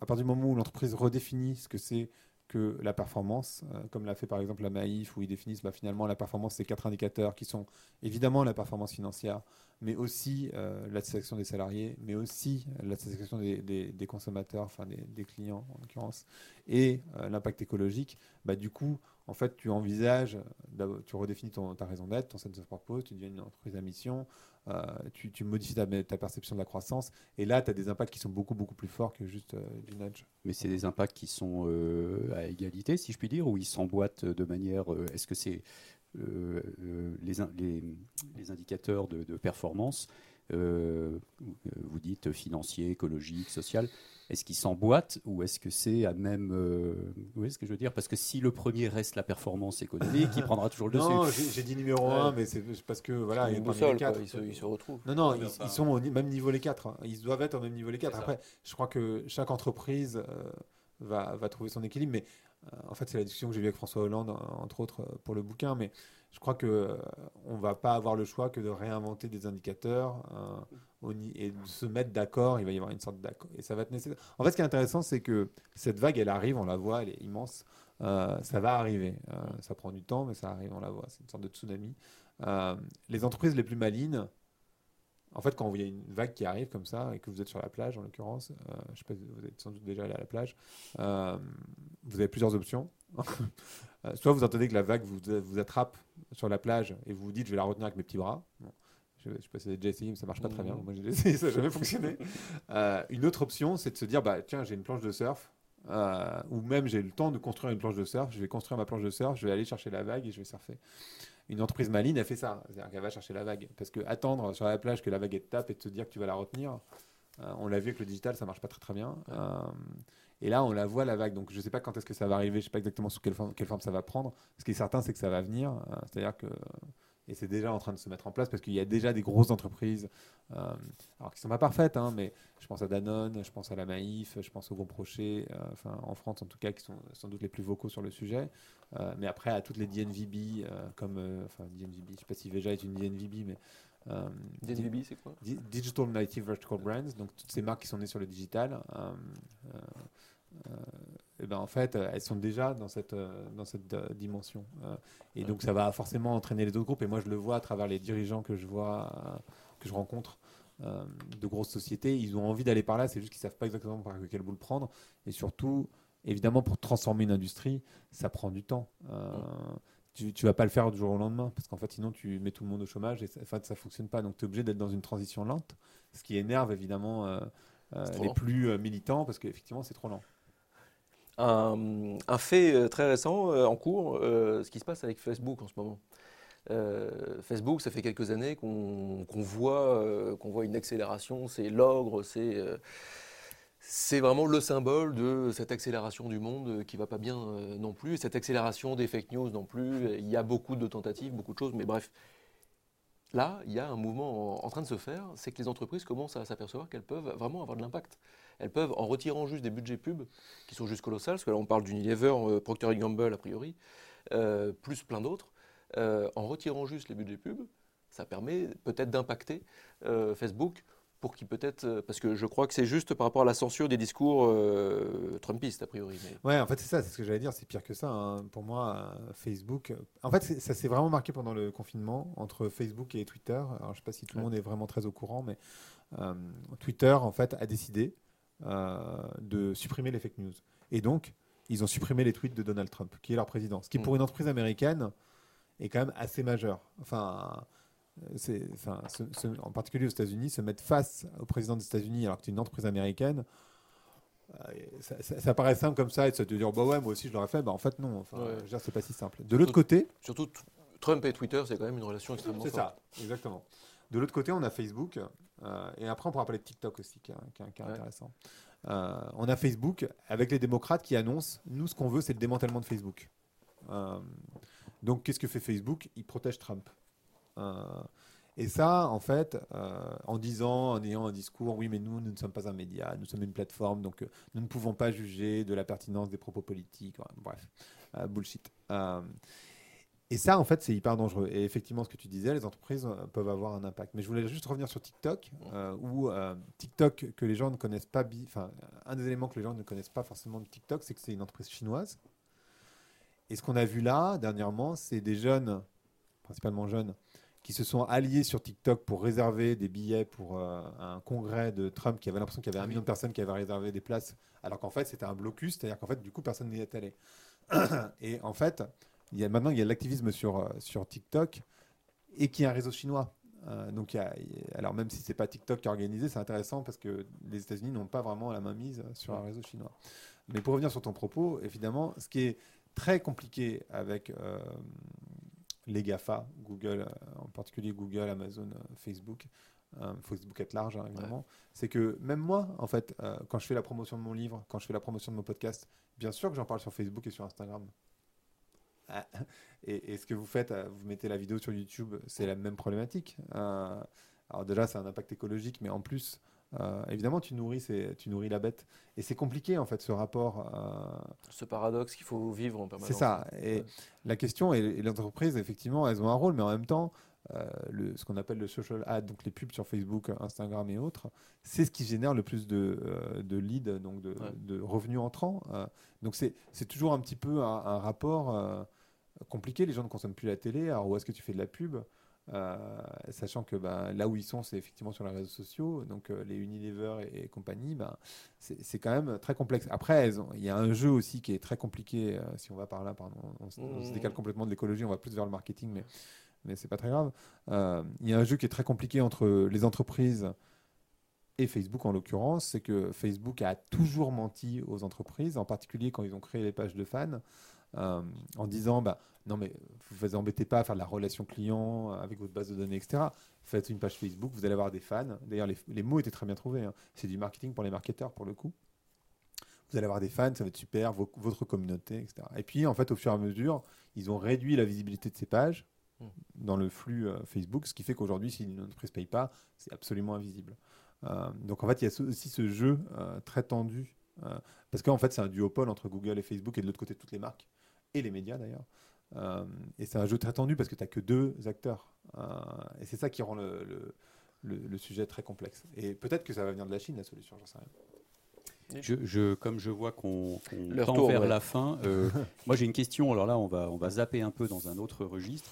à partir du moment où l'entreprise redéfinit ce que c'est que la performance, comme l'a fait par exemple la Maïf, où ils définissent bah, finalement la performance, c'est quatre indicateurs qui sont évidemment la performance financière, mais aussi euh, la satisfaction des salariés, mais aussi la satisfaction des, consommateurs, enfin des, clients en l'occurrence, et euh, l'impact écologique, bah, du coup, en fait, tu envisages, tu redéfinis ton, ta raison d'être, ton sense of purpose, tu deviens une entreprise à mission, euh, tu, modifies ta, perception de la croissance, et là, tu as des impacts qui sont beaucoup, beaucoup plus forts que juste du nudge. Mais c'est des impacts qui sont à égalité, si je puis dire, ou ils s'emboîtent de manière. Est-ce que c'est euh, euh, les, les, indicateurs de, performance, euh, vous dites financier, écologique, social, est-ce qu'ils s'emboîtent ou est-ce que c'est à même. vous voyez ce que je veux dire? Parce que si le premier reste la performance économique, il prendra toujours le dessus. Non, j'ai dit numéro 1, mais c'est parce que voilà, il y quatre. Ils se, retrouvent. Non, non, ils, sont au même niveau les quatre. Hein. Ils doivent être au même niveau les quatre. Après, je crois que chaque entreprise va, va, trouver son équilibre, mais euh, en fait, c'est la discussion que j'ai eue avec François Hollande, entre autres, euh, pour le bouquin, mais je crois qu'on euh, ne va pas avoir le choix que de réinventer des indicateurs et de se mettre d'accord. Il va y avoir une sorte d'accord. Et ça va être nécessaire. En fait, ce qui est intéressant, c'est que cette vague, elle arrive, on la voit, elle est immense. ça va arriver. ça prend du temps, mais ça arrive, on la voit. C'est une sorte de tsunami. les entreprises les plus malines, en fait, quand il y a une vague qui arrive comme ça et que vous êtes sur la plage, en l'occurrence, euh, je sais pas, vous êtes sans doute déjà allé à la plage, euh, vous avez plusieurs options. Euh, soit vous entendez que la vague vous, vous attrape sur la plage et vous vous dites je vais la retenir avec mes petits bras. Je, je sais pas si j'ai déjà essayé, mais ça marche pas très bien. Moi, j'ai essayé, ça n'a jamais fonctionné. Euh, une autre option, c'est de se dire, bah, tiens, j'ai une planche de surf, euh, ou même j'ai le temps de construire une planche de surf, je vais construire ma planche de surf, je vais aller chercher la vague et je vais surfer. Une entreprise maline, elle fait ça, c'est-à-dire qu'elle va chercher la vague. Parce que attendre sur la plage que la vague est tape et de te dire que tu vas la retenir, euh, on l'a vu avec le digital, ça marche pas très très bien. Euh, et là, on la voit la vague. Donc, je sais pas quand est-ce que ça va arriver. Je sais pas exactement sous quelle forme, quelle forme ça va prendre. Ce qui est certain, c'est que ça va venir. Euh, C'est-à-dire que et c'est déjà en train de se mettre en place parce qu'il y a déjà des grosses entreprises, euh, alors qui sont pas parfaites, hein, mais je pense à Danone, je pense à la Maïf, je pense au Groupe Rocher, euh, enfin en France en tout cas, qui sont sans doute les plus vocaux sur le sujet. Euh, mais après à toutes les DNVB, euh, comme enfin DNVB, je sais pas si Veja est une DNVB, mais DNVB, c'est quoi? Di- Digital Native Vertical Brands, donc toutes ces marques qui sont nées sur le digital, euh, eh ben en fait, euh, elles sont déjà dans cette, euh, dans cette euh, dimension. Et donc, ça va forcément entraîner les autres groupes. Et moi, je le vois à travers les dirigeants que je vois, que je rencontre de grosses sociétés. Ils ont envie d'aller par là, c'est juste qu'ils savent pas exactement par quel bout le prendre. Et surtout, évidemment, pour transformer une industrie, ça prend du temps. Euh, tu, tu vas pas le faire du jour au lendemain, parce qu'en fait, sinon, tu mets tout le monde au chômage et ça, en fait, ça fonctionne pas. Donc, tu es obligé d'être dans une transition lente, ce qui énerve évidemment euh, euh, les lent. plus militants, parce qu'effectivement, c'est trop lent. Un, fait euh, très récent euh, en cours, euh, ce qui se passe avec Facebook en ce moment. Facebook, ça fait quelques années qu'on voit, euh, voit une accélération, c'est l'ogre, c'est euh, vraiment le symbole de cette accélération du monde qui va pas bien non plus, cette accélération des fake news non plus. Il y a beaucoup de tentatives, beaucoup de choses, mais bref. Là, il y a un mouvement en, en train de se faire, c'est que les entreprises commencent à s'apercevoir qu'elles peuvent vraiment avoir de l'impact. Elles peuvent, en retirant juste des budgets pub, qui sont juste colossales, parce que là on parle d'Unilever, euh, Procter Gamble a priori, euh, plus plein d'autres, euh, en retirant juste les budgets pub, ça permet peut-être d'impacter euh, Facebook pour qu'il peut-être, parce que je crois que c'est juste par rapport à la censure des discours euh, trumpistes a priori. Mais... Ouais, en fait, c'est ça, c'est ce que j'allais dire, c'est pire que ça. hein. Pour moi, Facebook. En fait, ça s'est vraiment marqué pendant le confinement entre Facebook et Twitter. Alors, je sais pas si tout le Ouais. monde est vraiment très au courant, mais euh, Twitter, en fait, a décidé de supprimer les fake news. Et donc, ils ont supprimé les tweets de Donald Trump, qui est leur président. Ce qui, pour une entreprise américaine, est quand même assez majeur. Enfin. euh, C'est, en particulier aux États-Unis, se mettre face au président des États-Unis alors que tu es une entreprise américaine, euh, ça, ça- ça paraît simple comme ça et de se dire bah ouais moi aussi je l'aurais fait bah en fait non enfin Ouais. je veux dire, c'est pas si simple de l'autre côté Surtout Trump et Twitter, c'est quand même une relation extrêmement c'est forte. ça exactement de l'autre côté on a Facebook euh, et après on pourra parler de TikTok aussi qui est, qui est- qui est Ouais. intéressant Euh, on a Facebook avec les démocrates qui annoncent nous ce qu'on veut c'est le démantèlement de Facebook Euh, donc qu'est-ce que fait Facebook? Il protège Trump et ça, en fait, en disant, en ayant un discours, oui, mais nous, nous ne sommes pas un média, nous sommes une plateforme, donc nous ne pouvons pas juger de la pertinence des propos politiques. Bref, bullshit. Et ça, en fait, c'est hyper dangereux. Et effectivement, ce que tu disais, les entreprises euh, peuvent avoir un impact. Mais je voulais juste revenir sur TikTok, euh, où euh, TikTok, que les gens ne connaissent pas, enfin, un des éléments que les gens ne connaissent pas forcément de TikTok, c'est que c'est une entreprise chinoise. Et ce qu'on a vu là, dernièrement, c'est des jeunes, principalement jeunes, qui se sont alliés sur TikTok pour réserver des billets pour euh, un congrès de Trump qui avait l'impression qu'il y avait un million de personnes qui avaient réservé des places, alors qu'en fait c'était un blocus, c'est-à-dire qu'en fait du coup personne n'y est allé. Et en fait, il y a, maintenant il y a de l'activisme sur, euh, sur TikTok et qui est un réseau chinois. Euh, donc, il y a- alors même si c'est pas TikTok qui a organisé, c'est intéressant parce que les États-Unis n'ont pas vraiment la main mise sur un réseau chinois. Mais pour revenir sur ton propos, évidemment, ce qui est très compliqué avec euh, les GAFA, Google, en particulier Google, Amazon, Facebook, euh, Facebook at large, hein, évidemment, c'est que même moi, en fait, euh, quand je fais la promotion de mon livre, quand je fais la promotion de mon podcast, bien sûr que j'en parle sur Facebook et sur Instagram. Ah, Et, et ce que vous faites, euh, vous mettez la vidéo sur YouTube, c'est la même problématique. Euh, alors déjà, c'est un impact écologique, mais en plus, euh, évidemment, tu nourris, tu nourris la bête. Et c'est compliqué, en fait, ce rapport. euh, Ce paradoxe qu'il faut vivre en permanence. c'est ça. Et Ouais. la question, et, et l'entreprise, effectivement, elles ont un rôle, mais en même temps, euh, le, ce qu'on appelle le social ad, donc les pubs sur Facebook, Instagram et autres, c'est ce qui génère le plus de, euh, de leads, donc de, Ouais. de revenus entrants. euh. donc c'est toujours un petit peu un, un rapport compliqué. Les gens ne consomment plus la télé. Alors où est-ce que tu fais de la pub Euh, sachant que bah, là où ils sont, c'est effectivement sur les réseaux sociaux, donc euh, les Unilever et, et compagnie, bah, c'est quand même très complexe. Après, il y a un jeu aussi qui est très compliqué, euh, si on va par là, pardon, on, se Mmh. décale complètement de l'écologie, on va plus vers le marketing, mais mais c'est pas très grave. Il y a un jeu qui est très compliqué entre les entreprises et Facebook en l'occurrence, c'est que Facebook a toujours menti aux entreprises, en particulier quand ils ont créé les pages de fans, euh, en disant bah, non mais vous vous embêtez pas à faire de la relation client avec votre base de données, etc. Faites une page Facebook, vous allez avoir des fans. D'ailleurs, les, mots étaient très bien trouvés. Hein. C'est du marketing pour les marketeurs pour le coup. Vous allez avoir des fans, ça va être super, votre communauté, etc. Et puis, en fait, au fur et à mesure, ils ont réduit la visibilité de ces pages hmm. dans le flux euh, Facebook, ce qui fait qu'aujourd'hui, si une entreprise ne paye pas, c'est absolument invisible. Euh, donc, en fait, il y a aussi ce jeu euh, très tendu, parce qu'en fait, c'est un duopole entre Google et Facebook, et de l'autre côté, toutes les marques, et les médias d'ailleurs. et c'est un jeu très tendu parce que tu n'as que deux acteurs. et c'est ça qui rend le, le, sujet très complexe. Et peut-être que ça va venir de la Chine, la solution, j'en sais rien. Je, comme je vois qu'on tend vers la fin, euh, moi j'ai une question. Alors là, on va, on va zapper un peu dans un autre registre.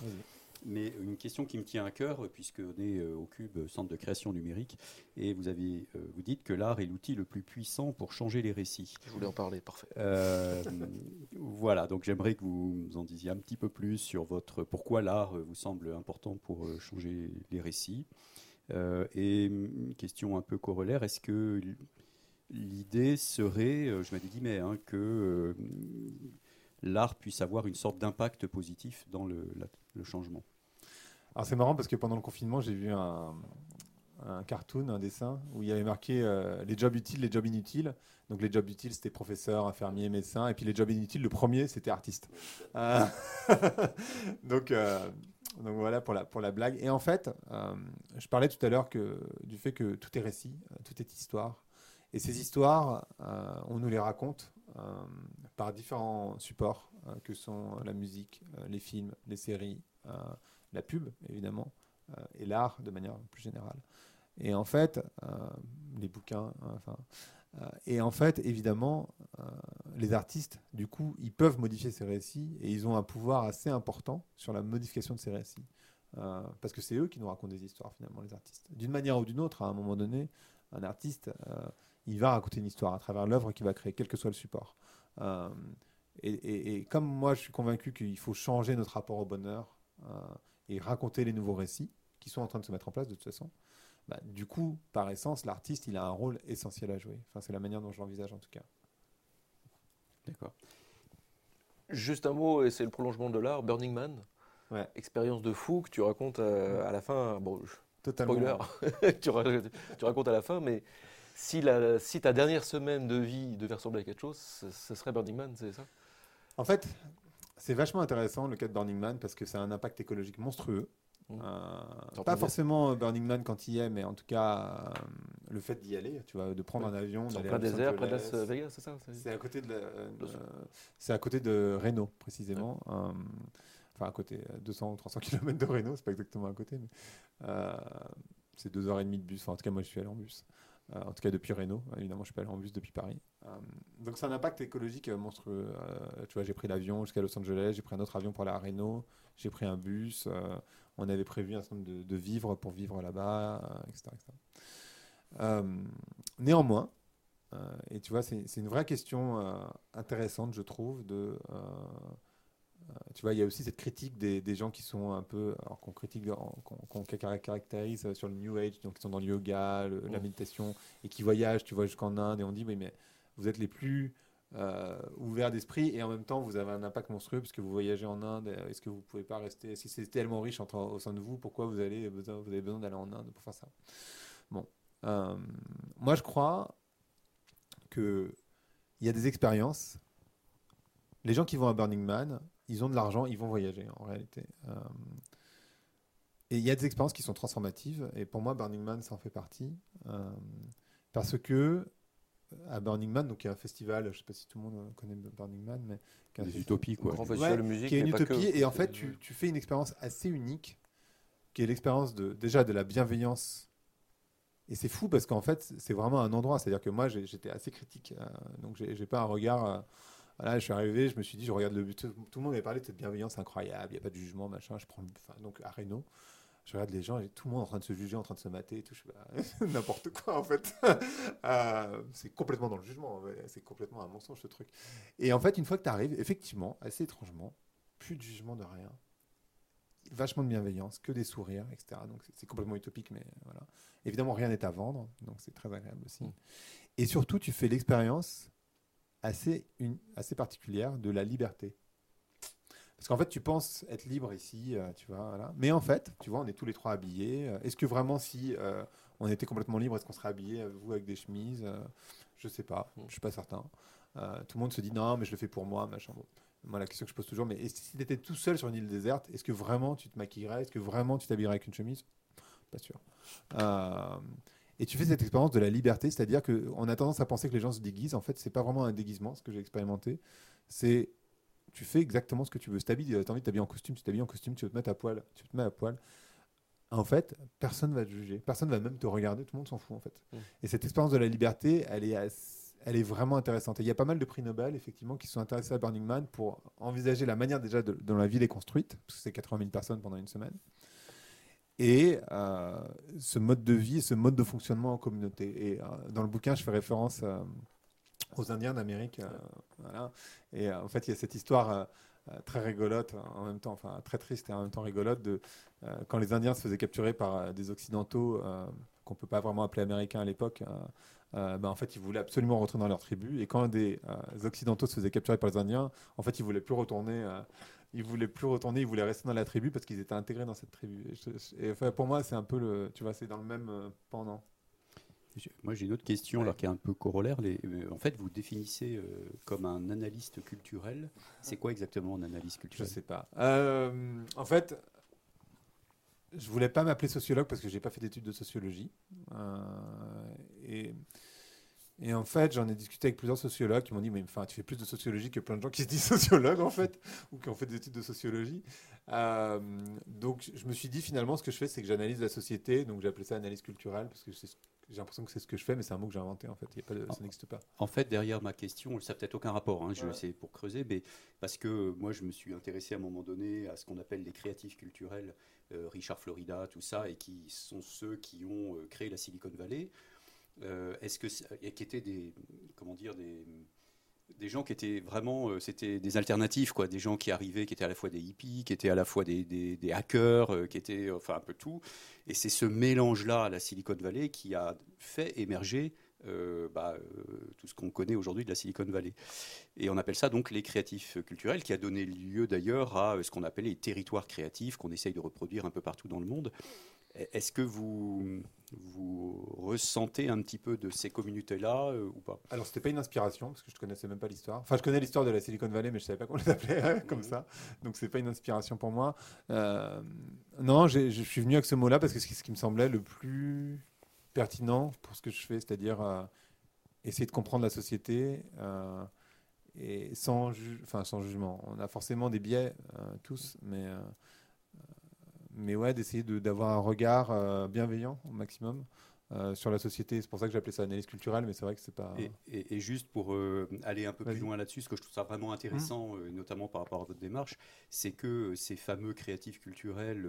Mais une question qui me tient à cœur, puisqu'on est euh, au Cube, centre de création numérique, et vous, avez, euh, vous dites que l'art est l'outil le plus puissant pour changer les récits. Je voulais en parler, parfait. voilà, donc j'aimerais que vous en disiez un petit peu plus sur votre pourquoi l'art vous semble important pour changer les récits. et une question un peu corollaire, est-ce que l'idée serait, euh, je dit, mais hein, que euh, l'art puisse avoir une sorte d'impact positif dans le, changement. Alors c'est marrant parce que pendant le confinement, j'ai vu un, cartoon, un dessin, où il y avait marqué euh, les jobs utiles, les jobs inutiles. Donc les jobs utiles, c'était professeur, infirmier, médecin. Et puis les jobs inutiles, le premier, c'était artiste. donc, donc voilà pour la, pour la blague. Et en fait, je parlais tout à l'heure du fait que tout est récit, tout est histoire. Et ces histoires, euh, on nous les raconte euh, par différents supports, euh, que sont la musique, les films, les séries, la pub, évidemment, et l'art de manière plus générale. Et en fait, les bouquins, hein, enfin. et en fait, évidemment, les artistes, du coup, ils peuvent modifier ces récits et ils ont un pouvoir assez important sur la modification de ces récits. parce que c'est eux qui nous racontent des histoires, finalement, les artistes. D'une manière ou d'une autre, à un moment donné, un artiste, il va raconter une histoire à travers l'œuvre qu'il va créer, quel que soit le support. Euh, et, comme moi, je suis convaincu qu'il faut changer notre rapport au bonheur euh, et raconter les nouveaux récits qui sont en train de se mettre en place de toute façon, bah, du coup, par essence, l'artiste, il a un rôle essentiel à jouer. Enfin, c'est la manière dont je l'envisage en tout cas. D'accord. Juste un mot, et c'est le prolongement de l'art, Burning Man. Ouais. Expérience de fou que tu racontes euh, à, la fin. Bon, Totalement. spoiler, tu, tu, racontes à la fin, mais si, la, si ta dernière semaine de vie devait ressembler à quelque chose, ce, serait Burning Man, c'est ça? En fait, c'est vachement intéressant le cas de Burning Man parce que ça a un impact écologique monstrueux. Mmh. Euh, pas forcément Burning Man quand il y est, mais en tout cas euh, le fait d'y aller, tu vois, de prendre un avion, d'aller à désert, près de Las Vegas, c'est ça C'est à côté de, c'est à côté de Reno précisément. Euh, enfin à côté, 200 ou 300 km de Reno, c'est pas exactement à côté, mais c'est deux heures et demie de bus. Enfin, en tout cas, moi, je suis allé en bus. Euh, en tout cas depuis Reno. Évidemment, je suis pas allé en bus depuis Paris. Euh, donc c'est un impact écologique euh, monstrueux. tu vois, j'ai pris l'avion jusqu'à Los Angeles, j'ai pris un autre avion pour aller à Reno, j'ai pris un bus. on avait prévu un certain nombre de, vivres pour vivre là-bas, etc. néanmoins, et tu vois, c'est une vraie question intéressante, je trouve, de tu vois, il y a aussi cette critique des, des gens qui sont un peu, alors qu'on critique, qu'on caractérise sur le New Age, donc qui sont dans le yoga, la méditation, et qui voyagent, tu vois, jusqu'en Inde, et on dit, oui, mais vous êtes les plus euh, ouverts d'esprit, et en même temps, vous avez un impact monstrueux parce que vous voyagez en Inde. Est-ce que vous pouvez pas rester, si c'est tellement riche entre, au sein de vous, pourquoi vous, allez, vous avez besoin d'aller en Inde pour faire ça? Bon, euh, moi je crois que il y a des expériences. Les gens qui vont à Burning Man, ils ont de l'argent, ils vont voyager en réalité. Euh, et il y a des expériences qui sont transformatives, et pour moi, Burning Man, ça en fait partie. Euh, parce que à Burning Man, donc il y a un festival, je ne sais pas si tout le monde connaît Burning Man, mais qui des utopies quoi. Grand festival de musique, qui est une utopie, et en fait, tu, tu, fais une expérience assez unique, qui est l'expérience de déjà de la bienveillance. Et c'est fou parce qu'en fait, c'est vraiment un endroit. C'est-à-dire que moi, j'étais assez critique, euh, donc j'ai pas un regard voilà, je suis arrivé, je me suis dit, je regarde le but. Tout, le monde avait parlé de cette bienveillance incroyable, il n'y a pas de jugement, machin. Je prends, enfin, donc à Reno, je regarde les gens et tout le monde en train de se juger, en train de se mater et tout. Bah, n'importe quoi en fait. Euh, c'est complètement dans le jugement, c'est complètement un mensonge ce truc. Et en fait, une fois que tu arrives, effectivement, assez étrangement, plus de jugement de rien. vachement de bienveillance, que des sourires, etc. Donc c'est complètement utopique, mais voilà. Évidemment, rien n'est à vendre, donc c'est très agréable aussi. Mm. Et surtout, tu fais l'expérience assez, une, assez particulière de la liberté. Parce qu'en fait, tu penses être libre ici, euh, tu vois, voilà. Mais en fait, tu vois, on est tous les trois habillés. Euh, est-ce que vraiment, si euh, on était complètement libre, est-ce qu'on serait habillés, vous, avec des chemises Je sais pas, mm. je suis pas certain. tout le monde se dit non, mais je le fais pour moi, machin. Moi, la question que je pose toujours, mais si tu étais tout seul sur une île déserte, est-ce que vraiment tu te maquillerais? Est-ce que vraiment tu t'habillerais avec une chemise? Pas sûr. Et tu fais cette expérience de la liberté, c'est-à-dire qu'on a tendance à penser que les gens se déguisent. En fait, c'est pas vraiment un déguisement, ce que j'ai expérimenté. C'est tu fais exactement ce que tu veux. Si tu as envie de t'habiller en costume, tu t'habilles en costume, tu veux te mettre à poil, tu te mets à poil. En fait, personne va te juger, personne va même te regarder, tout le monde s'en fout en fait. Mmh. Et cette expérience de la liberté, elle est, elle est vraiment intéressante. Et il y a pas mal de prix Nobel, effectivement, qui sont intéressés à Burning Man pour envisager la manière déjà dont la ville est construite, parce que c'est 80 000 personnes pendant une semaine et euh, ce mode de vie, ce mode de fonctionnement en communauté. Et euh, dans le bouquin, je fais référence euh, aux Indiens d'Amérique. Et en fait, il y a cette histoire très rigolote en même temps, enfin très triste et en même temps rigolote de quand les Indiens se faisaient capturer par des Occidentaux qu'on peut pas vraiment appeler Américains à l'époque. Ben, en fait, ils voulaient absolument retourner dans leur tribu. Et quand des Occidentaux se faisaient capturer par les Indiens, en fait, ils voulaient plus retourner ils voulaient plus retourner, ils voulaient rester dans la tribu parce qu'ils étaient intégrés dans cette tribu. Et, enfin, pour moi, c'est un peu le, tu vois, c'est dans le même euh, pendant. Moi, j'ai une autre question, alors qui est un peu corollaire. Les, euh, en fait, vous définissez euh, comme un analyste culturel. C'est quoi exactement un analyste culturel? Je sais pas. en fait, je voulais pas m'appeler sociologue parce que j'ai pas fait d'études de sociologie. et et en fait, j'en ai discuté avec plusieurs sociologues qui m'ont dit, mais enfin, tu fais plus de sociologie que plein de gens qui se disent sociologues, en fait, ou qui ont fait des études de sociologie. Euh, donc, je me suis dit, finalement, ce que je fais, c'est que j'analyse la société. Donc, j'ai appelé ça analyse culturelle, parce que j'ai l'impression que c'est ce que je fais, mais c'est un mot que j'ai inventé, en fait. Il y a pas de, ça n'existe pas. En fait, derrière ma question, ça n'a peut-être aucun rapport, hein, je sais pour creuser, mais parce que moi, je me suis intéressé à un moment donné à ce qu'on appelle les créatifs culturels, euh, Richard Florida, tout ça, et qui sont ceux qui ont euh, créé la Silicon Valley. Euh, est-ce que qui étaient des comment dire des des gens qui étaient vraiment, euh, c'était des alternatives, quoi, des gens qui arrivaient, qui étaient à la fois des hippies, qui étaient à la fois des, des, hackers, euh, qui étaient, enfin un peu tout. Et c'est ce mélange-là à la Silicon Valley qui a fait émerger bah, tout ce qu'on connaît aujourd'hui de la Silicon Valley. Et on appelle ça donc les créatifs culturels, qui a donné lieu d'ailleurs à ce qu'on appelle les territoires créatifs qu'on essaye de reproduire un peu partout dans le monde. Est-ce que vous, vous ressentez un petit peu de ces communautés-là euh, ou pas? Alors, c'était pas une inspiration, parce que je ne connaissais même pas l'histoire. Enfin, je connais l'histoire de la Silicon Valley, mais je ne savais pas qu'on les appelait comme ça. Donc, c'est pas une inspiration pour moi. Euh, non, je suis venu avec ce mot-là parce que c'est ce qui me semblait le plus pertinent pour ce que je fais, c'est-à-dire euh, essayer de comprendre la société et sans, enfin, sans jugement. On a forcément des biais, tous, mais mais ouais, d'essayer d'avoir un regard euh, bienveillant au maximum. Euh, sur la société. C'est pour ça que j'appelais ça analyse culturelle, mais c'est vrai que c'est pas. Et, juste pour euh, aller un peu plus loin là-dessus, ce que je trouve ça vraiment intéressant, mmh. notamment par rapport à votre démarche, c'est que ces fameux créatifs culturels,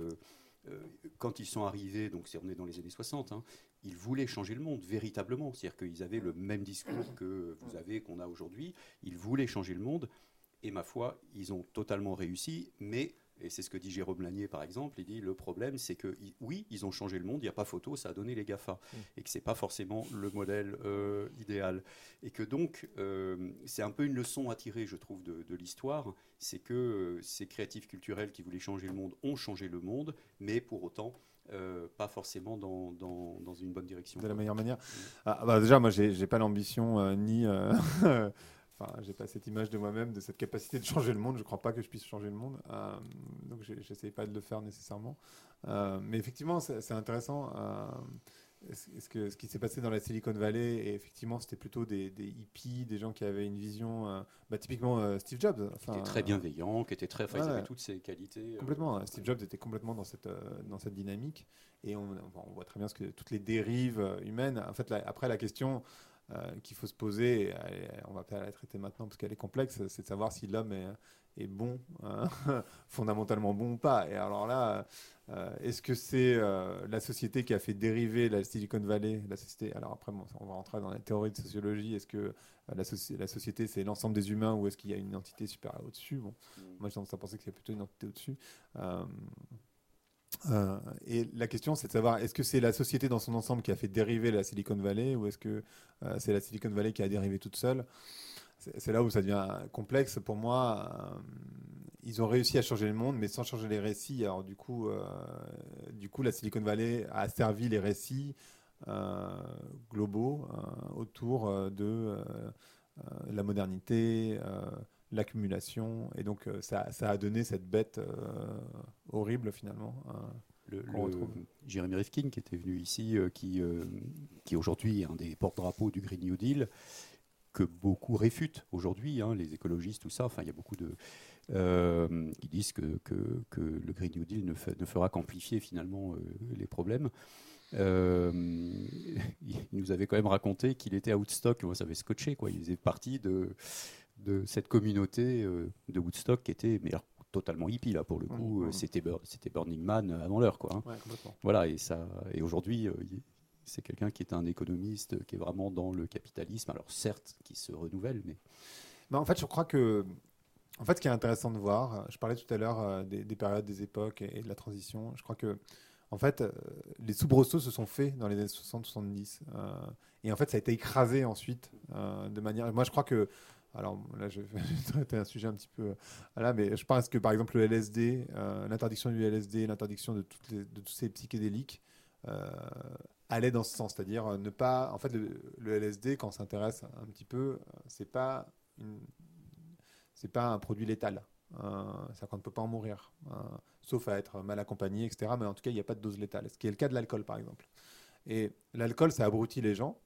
quand ils sont arrivés, donc on est dans les années 60, hein, ils voulaient changer le monde véritablement. C'est-à-dire qu'ils avaient le même discours que vous avez, qu'on a aujourd'hui. Ils voulaient changer le monde. Et ma foi, ils ont totalement réussi, mais et c'est ce que dit Jérôme Lanier, par exemple. Il dit le problème, c'est que oui, ils ont changé le monde, il n'y a pas photo, ça a donné les GAFA. Mm. Et que ce n'est pas forcément le modèle euh, idéal. Et que donc, euh, c'est un peu une leçon à tirer, je trouve, de, l'histoire. C'est que euh, ces créatifs culturels qui voulaient changer le monde ont changé le monde, mais pour autant. pas forcément dans, dans, une bonne direction. De la meilleure manière. Mm. Ah, bah déjà, moi, j'ai pas l'ambition ni Enfin, j'ai pas cette image de moi-même, de cette capacité de changer le monde. Je crois pas que je puisse changer le monde. Euh, donc, j'essaye pas de le faire nécessairement. Euh, mais effectivement, c'est intéressant. Euh, ce, que, ce qui s'est passé dans la Silicon Valley, et effectivement, c'était plutôt des, hippies, des gens qui avaient une vision, bah, typiquement Steve Jobs. Enfin, qui était très bienveillant, qui était très, enfin, avait toutes ses qualités. Complètement. Steve Jobs était complètement dans cette, dans cette dynamique, et on, on, voit très bien ce que toutes les dérives humaines. En fait, après la question, euh, qu'il faut se poser, on va pas la traiter maintenant parce qu'elle est complexe, c'est de savoir si l'homme est, bon, hein, fondamentalement bon ou pas. Et alors là, euh, est-ce que c'est euh, la société qui a fait dériver la Silicon Valley, la société Alors après, on va rentrer dans la théorie de sociologie. Est-ce que la, la, société c'est l'ensemble des humains ou est-ce qu'il y a une entité supérieure au-dessus? Bon, mm. moi j'ai tendance à penser qu'il y a plutôt une entité au-dessus. Euh, et la question, c'est de savoir est-ce que c'est la société dans son ensemble qui a fait dériver la Silicon Valley ou est-ce que euh, c'est la Silicon Valley qui a dérivé toute seule? C'est là où ça devient complexe. Pour moi, euh, ils ont réussi à changer le monde, mais sans changer les récits. Alors du coup, du coup, la Silicon Valley a servi les récits globaux autour de la modernité l'accumulation. Et donc, euh, ça, ça, a donné cette bête euh, horrible, finalement. Hein, le, Jeremy Rifkin, qui était venu ici, euh, qui, qui aujourd'hui est un des porte-drapeaux du Green New Deal, que beaucoup réfutent aujourd'hui, hein, les écologistes, tout ça. Enfin, il y a beaucoup de. qui disent que, que, que, le Green New Deal ne, ne fera qu'amplifier finalement les problèmes. il nous avait quand même raconté qu'il était à Woodstock, moi ça avait scotché, quoi. il faisait partie de, de cette communauté euh, de Woodstock qui était mais totalement hippie là pour le coup. Euh, c'était c'était Burning Man avant l'heure quoi. Hein. voilà et ça et aujourd'hui euh, c'est quelqu'un qui est un économiste qui est vraiment dans le capitalisme. Alors certes qui se renouvelle mais. mais en fait je crois que en fait ce qui est intéressant de voir, je parlais tout à l'heure des, périodes, des époques et, de la transition. Je crois que en fait, les soubresauts se sont faits dans les années 60-70. et en fait, ça a été écrasé ensuite de manière. Moi, je crois que alors là, je traiter un sujet un petit peu là, mais je pense que par exemple le LSD, euh, l'interdiction du LSD, l'interdiction de, toutes de tous ces psychédéliques euh, allait dans ce sens, c'est-à-dire ne pas, en fait, le, LSD quand on s'intéresse un petit peu, c'est pas pas un produit létal, hein, c'est-à-dire qu'on ne peut pas en mourir, hein, sauf à être mal accompagné, etc. Mais en tout cas, il n'y a pas de dose létale, ce qui est le cas de l'alcool par exemple. Et l'alcool, ça abrutit les gens.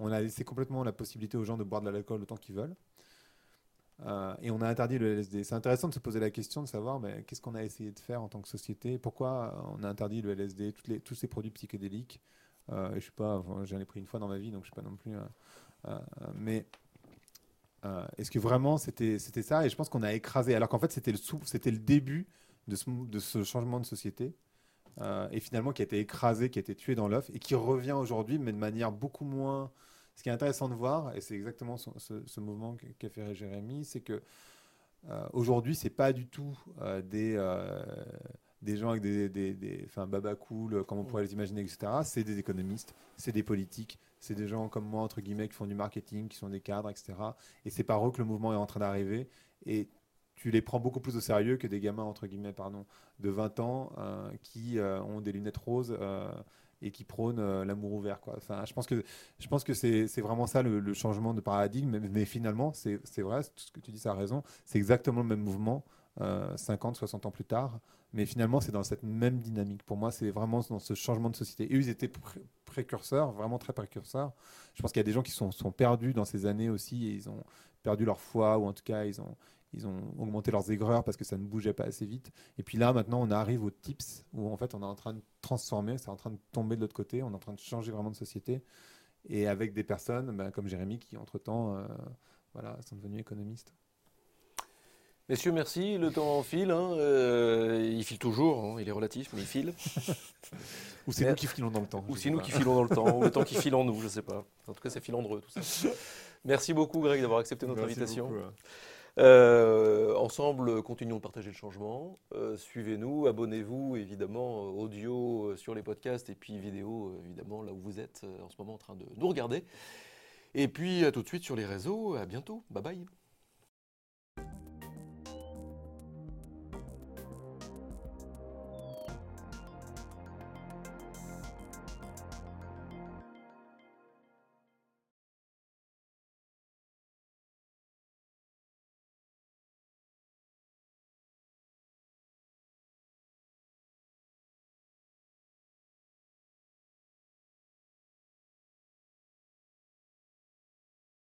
Euh, on a laissé complètement la possibilité aux gens de boire de l'alcool autant qu'ils veulent. Euh, et on a interdit le LSD. C'est intéressant de se poser la question de savoir mais qu'est-ce qu'on a essayé de faire en tant que société? Pourquoi on a interdit le LSD, tous ces produits psychédéliques? Euh, Je sais pas, j'en ai pris une fois dans ma vie, donc je sais pas non plus. Euh, mais est-ce que vraiment c'était ça? Et je pense qu'on a écrasé, alors qu'en fait c'était le, début de ce changement de société. Et finalement qui a été écrasé, qui a été tué dans l'œuf, et qui revient aujourd'hui, mais de manière beaucoup moins ce qui est intéressant de voir, et c'est exactement ce, mouvement qu'a fait Jérémy, c'est que euh, aujourd'hui, c'est pas du tout euh, des, euh, des gens avec des, des, enfin, baba comme on pourrait les imaginer, etc. C'est des économistes, c'est des politiques, c'est des gens comme moi, entre guillemets, qui font du marketing, qui sont des cadres, etc. Et c'est par eux que le mouvement est en train d'arriver. Et tu les prends beaucoup plus au sérieux que des gamins, entre guillemets, pardon, de 20 ans qui ont des lunettes roses et qui prône euh, l'amour ouvert. Quoi. Enfin, je pense que, que c'est, vraiment ça le, changement de paradigme, mais, finalement, c'est, vrai, tout ce que tu dis, ça a raison, c'est exactement le même mouvement, 50, euh, 60 ans plus tard, mais finalement, c'est dans cette même dynamique. Pour moi, c'est vraiment dans ce changement de société. Et ils étaient précurseurs, vraiment très précurseurs. Je pense qu'il y a des gens qui sont, sont perdus dans ces années aussi, et ils ont perdu leur foi, ou en tout cas, ils ont, ils ont augmenté leurs aigreurs parce que ça ne bougeait pas assez vite. Et puis là, maintenant, on arrive aux tips où en fait, on est en train de transformer, c'est en train de tomber de l'autre côté, on est en train de changer vraiment de société. Et avec des personnes ben, comme Jérémy qui, entre-temps, euh, voilà, sont devenus économistes. Messieurs, merci. Le temps file. Hein. Euh, il file toujours. Hein. Il est relatif, mais il file. ou c'est nous qui filons dans le temps. Ou c'est nous qui filons dans le temps. ou le temps qui file en nous, je ne sais pas. En tout cas, c'est filandreux tout ça. Merci beaucoup, Greg, d'avoir accepté notre invitation. Euh, ensemble, continuons de partager le changement. Euh, suivez-nous, abonnez-vous évidemment euh, audio sur les podcasts et puis vidéo évidemment là où vous êtes en ce moment en train de nous regarder. Et puis à tout de suite sur les réseaux. À bientôt. Bye bye.